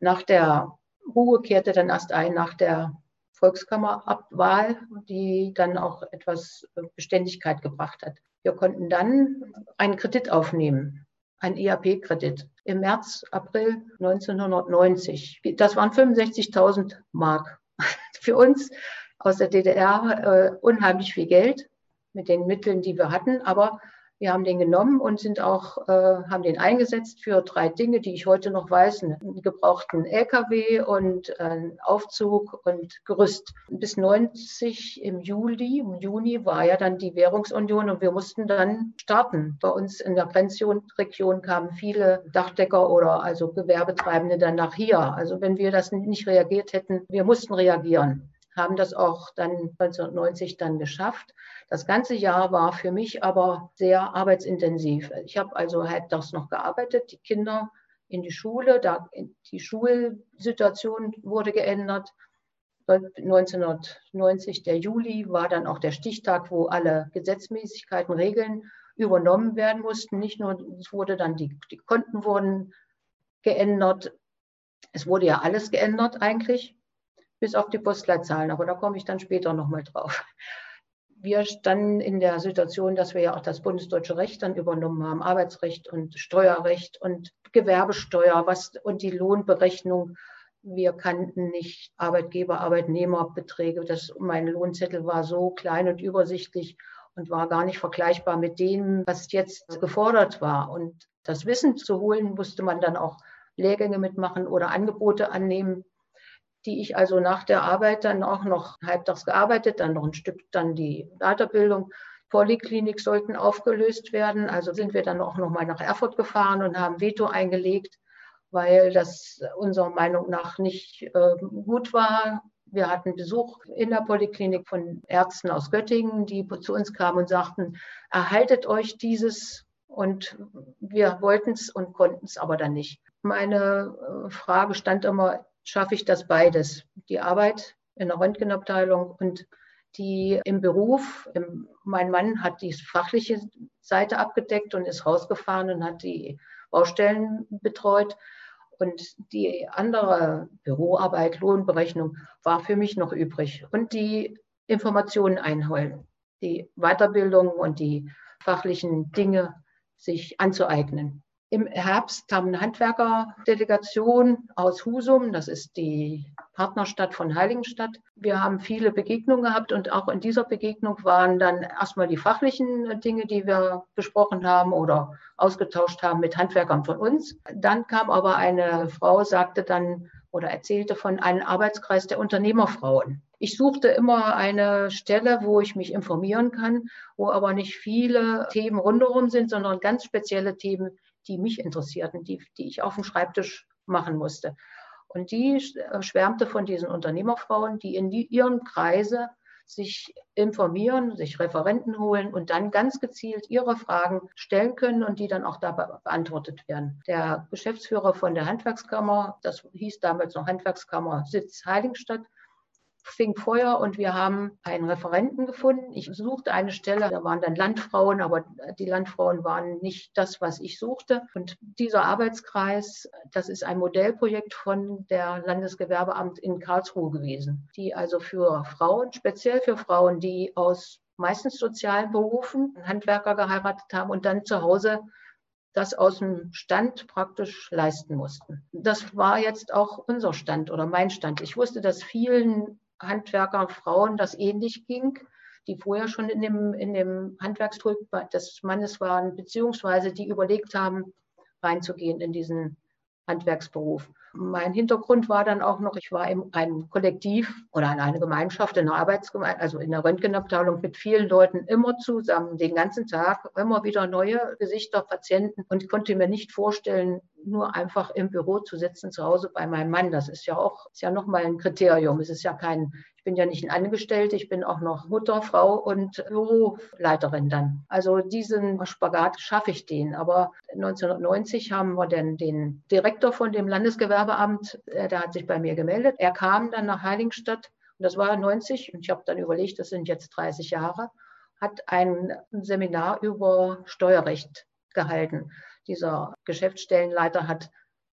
Speaker 8: Nach der Ruhe kehrte dann erst ein, nach der Volkskammerabwahl, die dann auch etwas Beständigkeit gebracht hat. Wir konnten dann einen Kredit aufnehmen, einen EAP-Kredit im März, April 1990. Das waren 65.000 Mark. (laughs) Für uns aus der DDR äh, unheimlich viel Geld mit den Mitteln, die wir hatten. Aber wir haben den genommen und sind auch, äh, haben den eingesetzt für drei Dinge, die ich heute noch weiß. Einen gebrauchten LKW und einen Aufzug und Gerüst. Bis 90 im Juli, im Juni war ja dann die Währungsunion und wir mussten dann starten. Bei uns in der Grenzregion kamen viele Dachdecker oder also Gewerbetreibende dann nach hier. Also wenn wir das nicht reagiert hätten, wir mussten reagieren haben das auch dann 1990 dann geschafft. Das ganze Jahr war für mich aber sehr arbeitsintensiv. Ich habe also halt das noch gearbeitet, die Kinder in die Schule, da, die Schulsituation wurde geändert. 1990, der Juli, war dann auch der Stichtag, wo alle Gesetzmäßigkeiten, Regeln übernommen werden mussten. Nicht nur, es wurde dann, die, die Konten wurden geändert. Es wurde ja alles geändert eigentlich bis auf die Postleitzahlen, aber da komme ich dann später nochmal drauf. Wir standen in der Situation, dass wir ja auch das bundesdeutsche Recht dann übernommen haben, Arbeitsrecht und Steuerrecht und Gewerbesteuer was, und die Lohnberechnung. Wir kannten nicht Arbeitgeber, Arbeitnehmerbeträge. Das, mein Lohnzettel war so klein und übersichtlich und war gar nicht vergleichbar mit dem, was jetzt gefordert war. Und das Wissen zu holen, musste man dann auch Lehrgänge mitmachen oder Angebote annehmen die ich also nach der Arbeit dann auch noch halbtags gearbeitet, dann noch ein Stück dann die Weiterbildung. Poliklinik sollten aufgelöst werden. Also sind wir dann auch noch mal nach Erfurt gefahren und haben Veto eingelegt, weil das unserer Meinung nach nicht äh, gut war. Wir hatten Besuch in der Poliklinik von Ärzten aus Göttingen, die zu uns kamen und sagten, erhaltet euch dieses. Und wir wollten es und konnten es aber dann nicht. Meine äh, Frage stand immer, schaffe ich das beides. Die Arbeit in der Röntgenabteilung und die im Beruf. Mein Mann hat die fachliche Seite abgedeckt und ist rausgefahren und hat die Baustellen betreut. Und die andere Büroarbeit, Lohnberechnung war für mich noch übrig. Und die Informationen einholen, die Weiterbildung und die fachlichen Dinge sich anzueignen. Im Herbst kam eine Handwerkerdelegation aus Husum, das ist die Partnerstadt von Heiligenstadt. Wir haben viele Begegnungen gehabt und auch in dieser Begegnung waren dann erstmal die fachlichen Dinge, die wir besprochen haben oder ausgetauscht haben mit Handwerkern von uns. Dann kam aber eine Frau, sagte dann, oder erzählte von einem Arbeitskreis der Unternehmerfrauen. Ich suchte immer eine Stelle, wo ich mich informieren kann, wo aber nicht viele Themen rundherum sind, sondern ganz spezielle Themen, die mich interessierten, die, die ich auf dem Schreibtisch machen musste. Und die äh, schwärmte von diesen Unternehmerfrauen, die in die, ihren Kreise sich informieren, sich Referenten holen und dann ganz gezielt ihre Fragen stellen können und die dann auch dabei beantwortet werden. Der Geschäftsführer von der Handwerkskammer, das hieß damals noch Handwerkskammer Sitz Heiligenstadt, fing Feuer und wir haben einen Referenten gefunden. Ich suchte eine Stelle, da waren dann Landfrauen, aber die Landfrauen waren nicht das, was ich suchte. Und dieser Arbeitskreis, das ist ein Modellprojekt von der Landesgewerbeamt in Karlsruhe gewesen, die also für Frauen, speziell für Frauen, die aus meistens sozialen Berufen Handwerker geheiratet haben und dann zu Hause das aus dem Stand praktisch leisten mussten. Das war jetzt auch unser Stand oder mein Stand. Ich wusste, dass vielen Handwerker, Frauen das ähnlich ging, die vorher schon in dem, in dem Handwerksdruck des Mannes waren, beziehungsweise die überlegt haben, reinzugehen in diesen Handwerksberuf. Mein Hintergrund war dann auch noch, ich war in einem Kollektiv oder in einer Gemeinschaft, in einer Arbeitsgemeinschaft, also in der Röntgenabteilung mit vielen Leuten immer zusammen, den ganzen Tag, immer wieder neue Gesichter, Patienten und konnte mir nicht vorstellen, nur einfach im Büro zu sitzen, zu Hause bei meinem Mann. Das ist ja auch, ist ja nochmal ein Kriterium. Es ist ja kein, ich bin ja nicht ein Angestellte, ich bin auch noch Mutter, Frau und Büroleiterin dann. Also diesen Spagat schaffe ich den. Aber 1990 haben wir dann den Direktor von dem Landesgewerbeamt, äh, der hat sich bei mir gemeldet. Er kam dann nach Heiligenstadt und das war 90 und ich habe dann überlegt, das sind jetzt 30 Jahre, hat ein Seminar über Steuerrecht gehalten. Dieser Geschäftsstellenleiter hat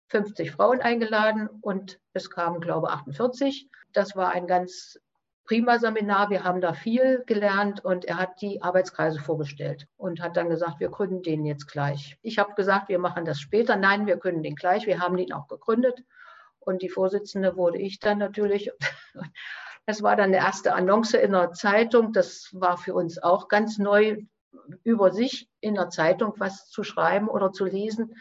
Speaker 8: 50 Frauen eingeladen und es kamen, glaube ich, 48. Das war ein ganz prima Seminar. Wir haben da viel gelernt und er hat die Arbeitskreise vorgestellt und hat dann gesagt, wir gründen den jetzt gleich. Ich habe gesagt, wir machen das später. Nein, wir gründen den gleich. Wir haben den auch gegründet und die Vorsitzende wurde ich dann natürlich. (laughs) Das war dann die erste Annonce in der Zeitung. Das war für uns auch ganz neu über sich in der Zeitung was zu schreiben oder zu lesen,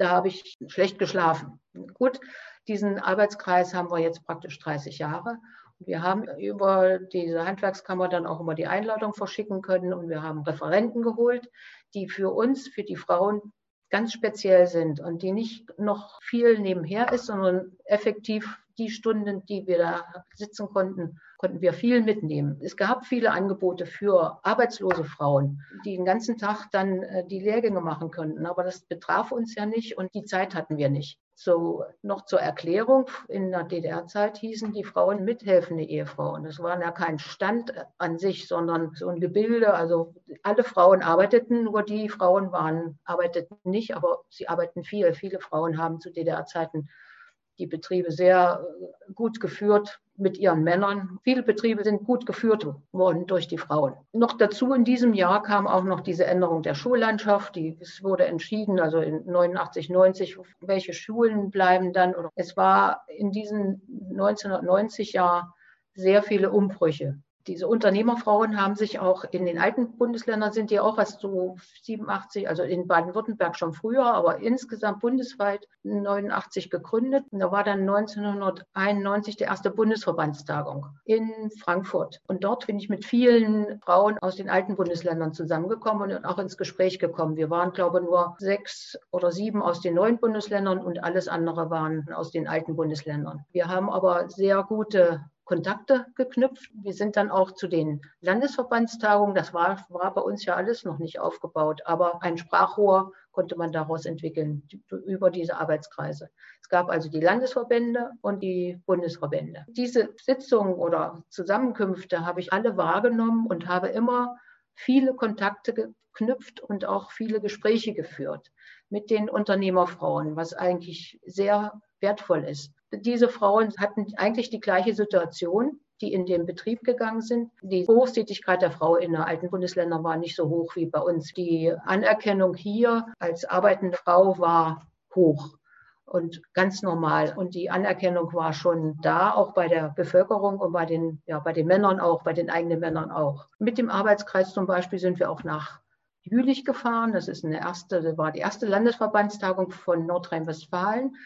Speaker 8: da habe ich schlecht geschlafen. Gut, diesen Arbeitskreis haben wir jetzt praktisch 30 Jahre. Wir haben über diese Handwerkskammer dann auch immer die Einladung verschicken können und wir haben Referenten geholt, die für uns, für die Frauen ganz speziell sind und die nicht noch viel nebenher ist, sondern effektiv die Stunden, die wir da sitzen konnten, konnten wir viel mitnehmen. Es gab viele Angebote für arbeitslose Frauen, die den ganzen Tag dann äh, die Lehrgänge machen könnten. Aber das betraf uns ja nicht und die Zeit hatten wir nicht. So noch zur Erklärung, in der DDR-Zeit hießen die Frauen mithelfende Ehefrauen. Das war ja kein Stand an sich, sondern so ein Gebilde. Also alle Frauen arbeiteten, nur die Frauen waren, arbeiteten nicht, aber sie arbeiteten viel. Viele Frauen haben zu DDR-Zeiten die Betriebe sehr äh, gut geführt mit ihren Männern. Viele Betriebe sind gut geführt worden durch die Frauen. Noch dazu in diesem Jahr kam auch noch diese Änderung der Schullandschaft. Die, es wurde entschieden, also in 89, 90, welche Schulen bleiben dann. Es war in diesem 1990 Jahr sehr viele Umbrüche diese Unternehmerfrauen haben sich auch in den alten Bundesländern sind die auch erst so 87, also in Baden-Württemberg schon früher, aber insgesamt bundesweit 89 gegründet. Da war dann 1991 die erste Bundesverbandstagung in Frankfurt. Und dort bin ich mit vielen Frauen aus den alten Bundesländern zusammengekommen und auch ins Gespräch gekommen. Wir waren, glaube ich, nur sechs oder sieben aus den neuen Bundesländern und alles andere waren aus den alten Bundesländern. Wir haben aber sehr gute Kontakte geknüpft. Wir sind dann auch zu den Landesverbandstagungen, das war, war bei uns ja alles noch nicht aufgebaut, aber ein Sprachrohr konnte man daraus entwickeln über diese Arbeitskreise. Es gab also die Landesverbände und die Bundesverbände. Diese Sitzungen oder Zusammenkünfte habe ich alle wahrgenommen und habe immer viele Kontakte geknüpft und auch viele Gespräche geführt mit den Unternehmerfrauen, was eigentlich sehr wertvoll ist diese Frauen hatten eigentlich die gleiche Situation, die in den Betrieb gegangen sind. Die Berufstätigkeit der Frau in den alten Bundesländern war nicht so hoch wie bei uns. Die Anerkennung hier als arbeitende Frau war hoch und ganz normal. Und die Anerkennung war schon da, auch bei der Bevölkerung und bei den, ja, bei den Männern auch, bei den eigenen Männern auch. Mit dem Arbeitskreis zum Beispiel sind wir auch nach Jülich gefahren. Das ist eine erste, war die erste Landesverbandstagung von Nordrhein-Westfalen.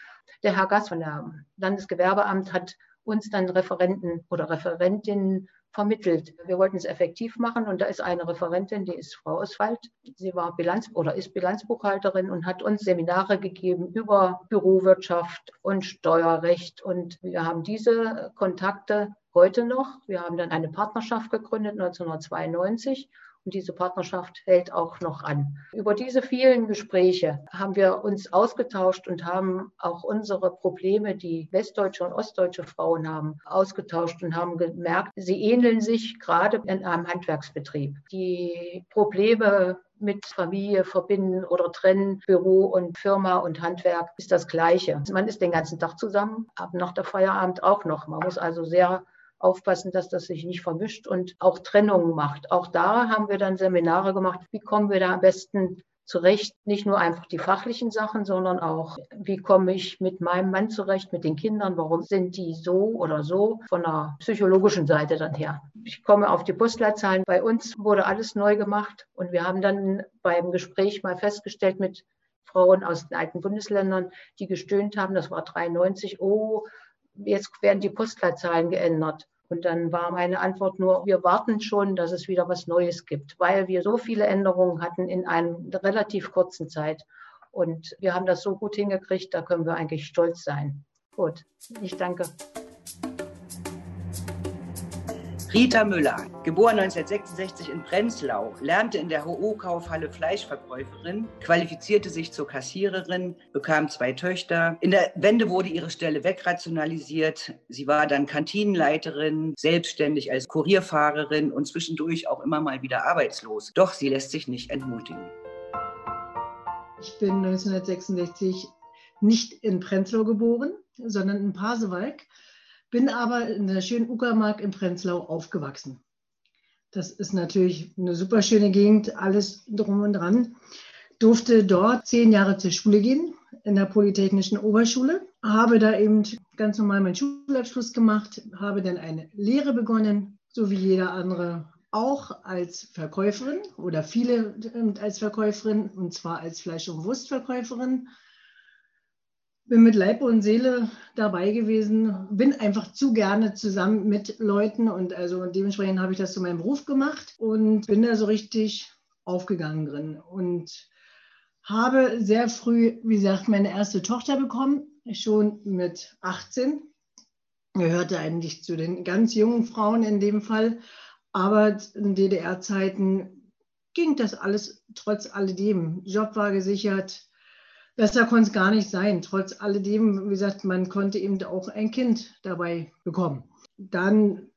Speaker 8: Der Herr Gass von der Landesgewerbeamt hat uns dann Referenten oder Referentinnen vermittelt. Wir wollten es effektiv machen und da ist eine Referentin, die ist Frau Oswald. Sie war Bilanz oder ist Bilanzbuchhalterin und hat uns Seminare gegeben über Bürowirtschaft und Steuerrecht und wir haben diese Kontakte heute noch. Wir haben dann eine Partnerschaft gegründet 1992 und diese Partnerschaft hält auch noch an. Über diese vielen Gespräche haben wir uns ausgetauscht und haben auch unsere Probleme, die westdeutsche und ostdeutsche Frauen haben, ausgetauscht und haben gemerkt, sie ähneln sich gerade in einem Handwerksbetrieb. Die Probleme mit Familie verbinden oder trennen, Büro und Firma und Handwerk ist das Gleiche. Man ist den ganzen Tag zusammen, ab nach der Feierabend auch noch. Man muss also sehr aufpassen, dass das sich nicht vermischt und auch Trennungen macht. Auch da haben wir dann Seminare gemacht, wie kommen wir da am besten zurecht, nicht nur einfach die fachlichen Sachen, sondern auch, wie komme ich mit meinem Mann zurecht, mit den Kindern, warum sind die so oder so von der psychologischen Seite dann her. Ich komme auf die Postleitzahlen. Bei uns wurde alles neu gemacht und wir haben dann beim Gespräch mal festgestellt mit Frauen aus den alten Bundesländern, die gestöhnt haben, das war 93, oh, jetzt werden die Postleitzahlen geändert. Und dann war meine Antwort nur, wir warten schon, dass es wieder was Neues gibt, weil wir so viele Änderungen hatten in einer relativ kurzen Zeit. Und wir haben das so gut hingekriegt, da können wir eigentlich stolz sein. Gut, ich danke.
Speaker 2: Rita Müller, geboren 1966 in Prenzlau, lernte in der HO-Kaufhalle Fleischverkäuferin, qualifizierte sich zur Kassiererin, bekam zwei Töchter. In der Wende wurde ihre Stelle wegrationalisiert. Sie war dann Kantinenleiterin, selbstständig als Kurierfahrerin und zwischendurch auch immer mal wieder arbeitslos. Doch sie lässt sich nicht entmutigen.
Speaker 9: Ich bin 1966 nicht in Prenzlau geboren, sondern in Pasewalk bin aber in der schönen Uckermark in Prenzlau aufgewachsen. Das ist natürlich eine super schöne Gegend, alles drum und dran. Durfte dort zehn Jahre zur Schule gehen, in der Polytechnischen Oberschule. Habe da eben ganz normal meinen Schulabschluss gemacht, habe dann eine Lehre begonnen, so wie jeder andere auch als Verkäuferin oder viele als Verkäuferin und zwar als Fleisch- und Wurstverkäuferin bin mit Leib und Seele dabei gewesen, bin einfach zu gerne zusammen mit Leuten und also dementsprechend habe ich das zu meinem Beruf gemacht und bin da so richtig aufgegangen drin und habe sehr früh, wie gesagt, meine erste Tochter bekommen, schon mit 18. Gehörte eigentlich zu den ganz jungen Frauen in dem Fall, aber in DDR-Zeiten ging das alles trotz alledem. Job war gesichert, Besser konnte es gar nicht sein. Trotz alledem, wie gesagt, man konnte eben auch ein Kind dabei bekommen. Dann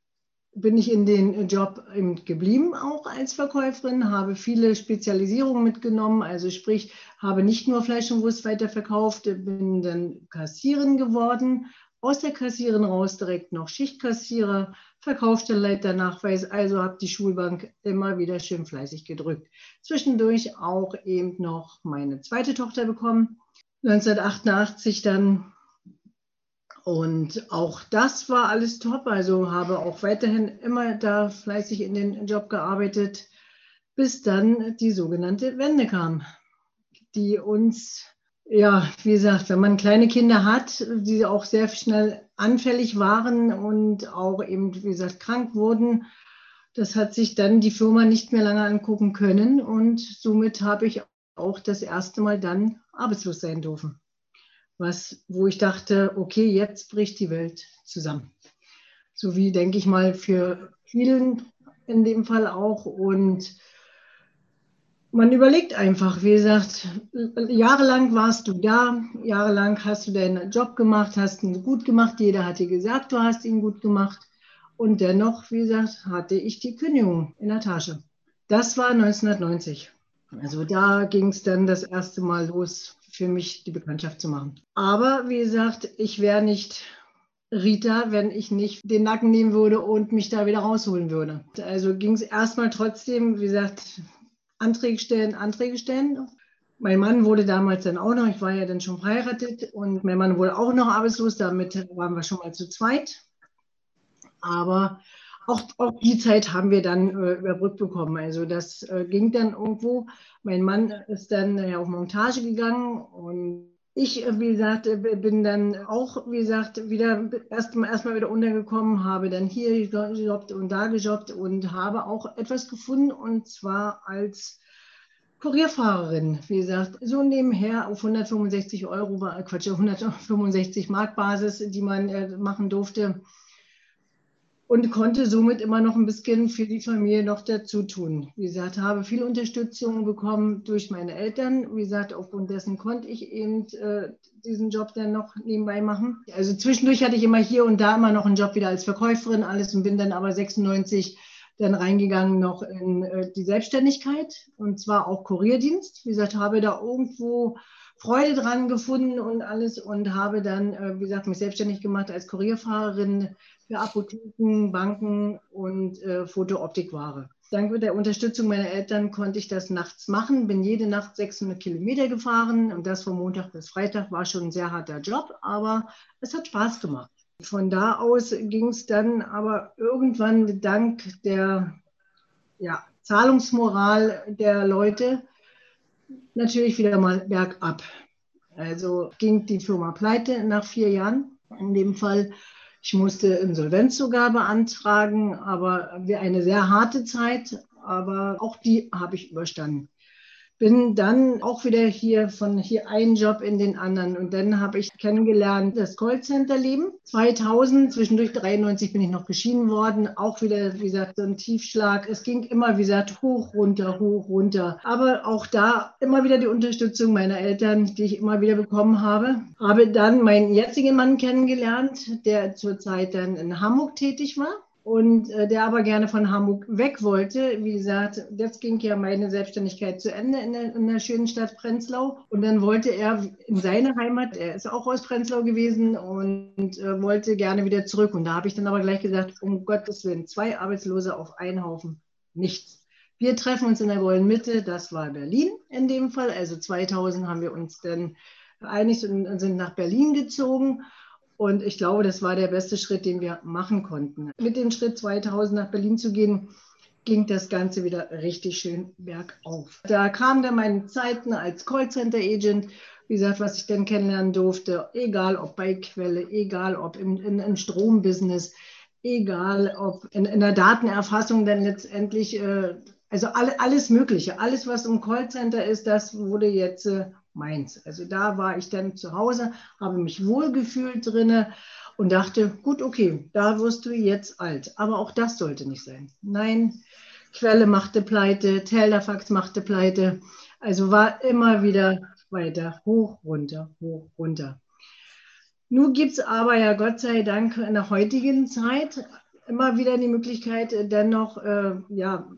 Speaker 9: bin ich in den Job geblieben, auch als Verkäuferin, habe viele Spezialisierungen mitgenommen, also sprich, habe nicht nur Fleisch und Wurst weiterverkauft, bin dann Kassierin geworden, aus der Kassierin raus direkt noch Schichtkassierer, Verkaufsstellenleiternachweis, also habe die Schulbank immer wieder schön fleißig gedrückt. Zwischendurch auch eben noch meine zweite Tochter bekommen, 1988 dann. Und auch das war alles top, also habe auch weiterhin immer da fleißig in den Job gearbeitet, bis dann die sogenannte Wende kam, die uns ja, wie gesagt, wenn man kleine Kinder hat, die auch sehr schnell anfällig waren und auch eben, wie gesagt, krank wurden, das hat sich dann die Firma nicht mehr lange angucken können und somit habe ich auch das erste Mal dann arbeitslos sein dürfen. Was, wo ich dachte, okay, jetzt bricht die Welt zusammen. So wie, denke ich mal, für vielen in dem Fall auch. Und man überlegt einfach, wie gesagt, jahrelang warst du da, jahrelang hast du deinen Job gemacht, hast ihn gut gemacht, jeder hat dir gesagt, du hast ihn gut gemacht. Und dennoch, wie gesagt, hatte ich die Kündigung in der Tasche. Das war 1990. Also da ging es dann das erste Mal los, für mich die Bekanntschaft zu machen. Aber wie gesagt, ich wäre nicht Rita, wenn ich nicht den Nacken nehmen würde und mich da wieder rausholen würde. Also ging es erstmal trotzdem, wie gesagt, Anträge stellen, Anträge stellen. Mein Mann wurde damals dann auch noch, ich war ja dann schon verheiratet und mein Mann wurde auch noch arbeitslos, damit waren wir schon mal zu zweit. Aber auch, auch die Zeit haben wir dann äh, überbrückt bekommen. Also das äh, ging dann irgendwo. Mein Mann ist dann äh, auf Montage gegangen und ich, äh, wie gesagt, äh, bin dann auch, wie gesagt, wieder erstmal erst wieder untergekommen, habe dann hier gejobbt und da gejobbt und habe auch etwas gefunden und zwar als Kurierfahrerin, wie gesagt, so nebenher auf 165 Euro, Quatsch, 165 Mark Basis, die man äh, machen durfte und konnte somit immer noch ein bisschen für die Familie noch dazu tun. Wie gesagt, habe viel Unterstützung bekommen durch meine Eltern. Wie gesagt, aufgrund dessen konnte ich eben äh, diesen Job dann noch nebenbei machen. Also zwischendurch hatte ich immer hier und da immer noch einen Job wieder als Verkäuferin, alles und bin dann aber 96 dann reingegangen noch in äh, die Selbstständigkeit und zwar auch Kurierdienst. Wie gesagt, habe da irgendwo Freude dran gefunden und alles und habe dann, äh, wie gesagt, mich selbstständig gemacht als Kurierfahrerin für Apotheken, Banken und äh, Fotooptikware. Dank der Unterstützung meiner Eltern konnte ich das nachts machen, bin jede Nacht 600 Kilometer gefahren und das von Montag bis Freitag war schon ein sehr harter Job, aber es hat Spaß gemacht. Von da aus ging es dann aber irgendwann dank der ja, Zahlungsmoral der Leute natürlich wieder mal bergab. Also ging die Firma pleite nach vier Jahren. In dem Fall ich musste Insolvenz sogar beantragen, aber eine sehr harte Zeit, aber auch die habe ich überstanden bin dann auch wieder hier von hier einen Job in den anderen. Und dann habe ich kennengelernt das Callcenter-Leben. 2000, zwischendurch 93 bin ich noch geschieden worden. Auch wieder, wie gesagt, so ein Tiefschlag. Es ging immer, wie gesagt, hoch, runter, hoch, runter. Aber auch da immer wieder die Unterstützung meiner Eltern, die ich immer wieder bekommen habe. Habe dann meinen jetzigen Mann kennengelernt, der zurzeit dann in Hamburg tätig war und äh, der aber gerne von Hamburg weg wollte. Wie gesagt, jetzt ging ja meine Selbstständigkeit zu Ende in der, in der schönen Stadt Prenzlau und dann wollte er in seine Heimat, er ist auch aus Prenzlau gewesen und äh, wollte gerne wieder zurück. Und da habe ich dann aber gleich gesagt, um Gottes Willen, zwei Arbeitslose auf einen Haufen, nichts. Wir treffen uns in der Wollen Mitte, das war Berlin in dem Fall. Also 2000 haben wir uns dann geeinigt und sind nach Berlin gezogen. Und ich glaube, das war der beste Schritt, den wir machen konnten. Mit dem Schritt 2000 nach Berlin zu gehen, ging das Ganze wieder richtig schön bergauf. Da kamen dann meine Zeiten als Callcenter-Agent, wie gesagt, was ich dann kennenlernen durfte, egal ob bei Quelle, egal ob im, in, im Strombusiness, egal ob in, in der Datenerfassung dann letztendlich, äh, also alle, alles Mögliche, alles, was im Callcenter ist, das wurde jetzt äh, meins. Also da war ich dann zu Hause, habe mich wohlgefühlt drinne und dachte, gut, okay, da wirst du jetzt alt. Aber auch das sollte nicht sein. Nein, Quelle machte pleite, Teldafax machte pleite. Also war immer wieder weiter hoch, runter, hoch, runter. Nun gibt es aber ja Gott sei Dank in der heutigen Zeit immer wieder die Möglichkeit, dennoch äh, ja,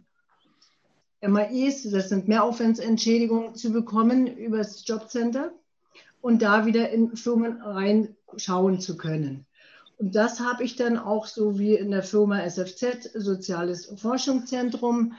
Speaker 9: MAIs, das sind Mehraufwandsentschädigungen, zu bekommen über das Jobcenter und da wieder in Firmen reinschauen zu können. Und das habe ich dann auch so wie in der Firma SFZ, Soziales Forschungszentrum,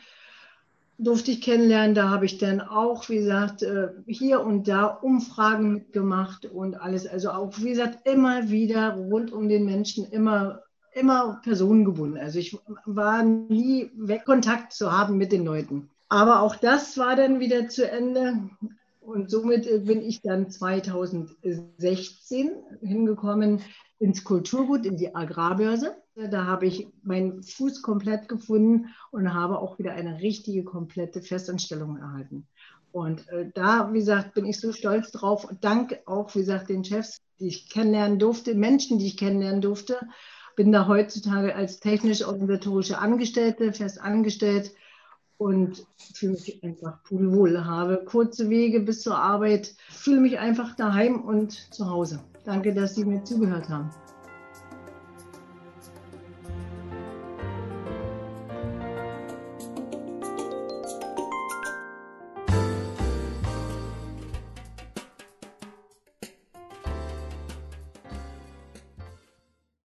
Speaker 9: durfte ich kennenlernen. Da habe ich dann auch, wie gesagt, äh, hier und da Umfragen mitgemacht und alles. Also auch, wie gesagt, immer wieder rund um den Menschen, immer, immer personengebunden. Also ich war nie weg, Kontakt zu haben mit den Leuten. Aber auch das war dann wieder zu Ende. Und somit bin ich dann 2016 hingekommen ins Kulturgut, in die Agrarbörse. Da habe ich meinen Fuß komplett gefunden und habe auch wieder eine richtige, komplette Festanstellung erhalten. Und äh, da, wie gesagt, bin ich so stolz drauf. Dank auch, wie gesagt, den Chefs, die ich kennenlernen durfte, Menschen, die ich kennenlernen durfte. Bin da heutzutage als technisch-organisatorische Angestellte fest angestellt und fühle mich einfach pudelwohl. Habe kurze Wege bis zur Arbeit, fühle mich einfach daheim und zu Hause. Danke, dass Sie mir zugehört haben.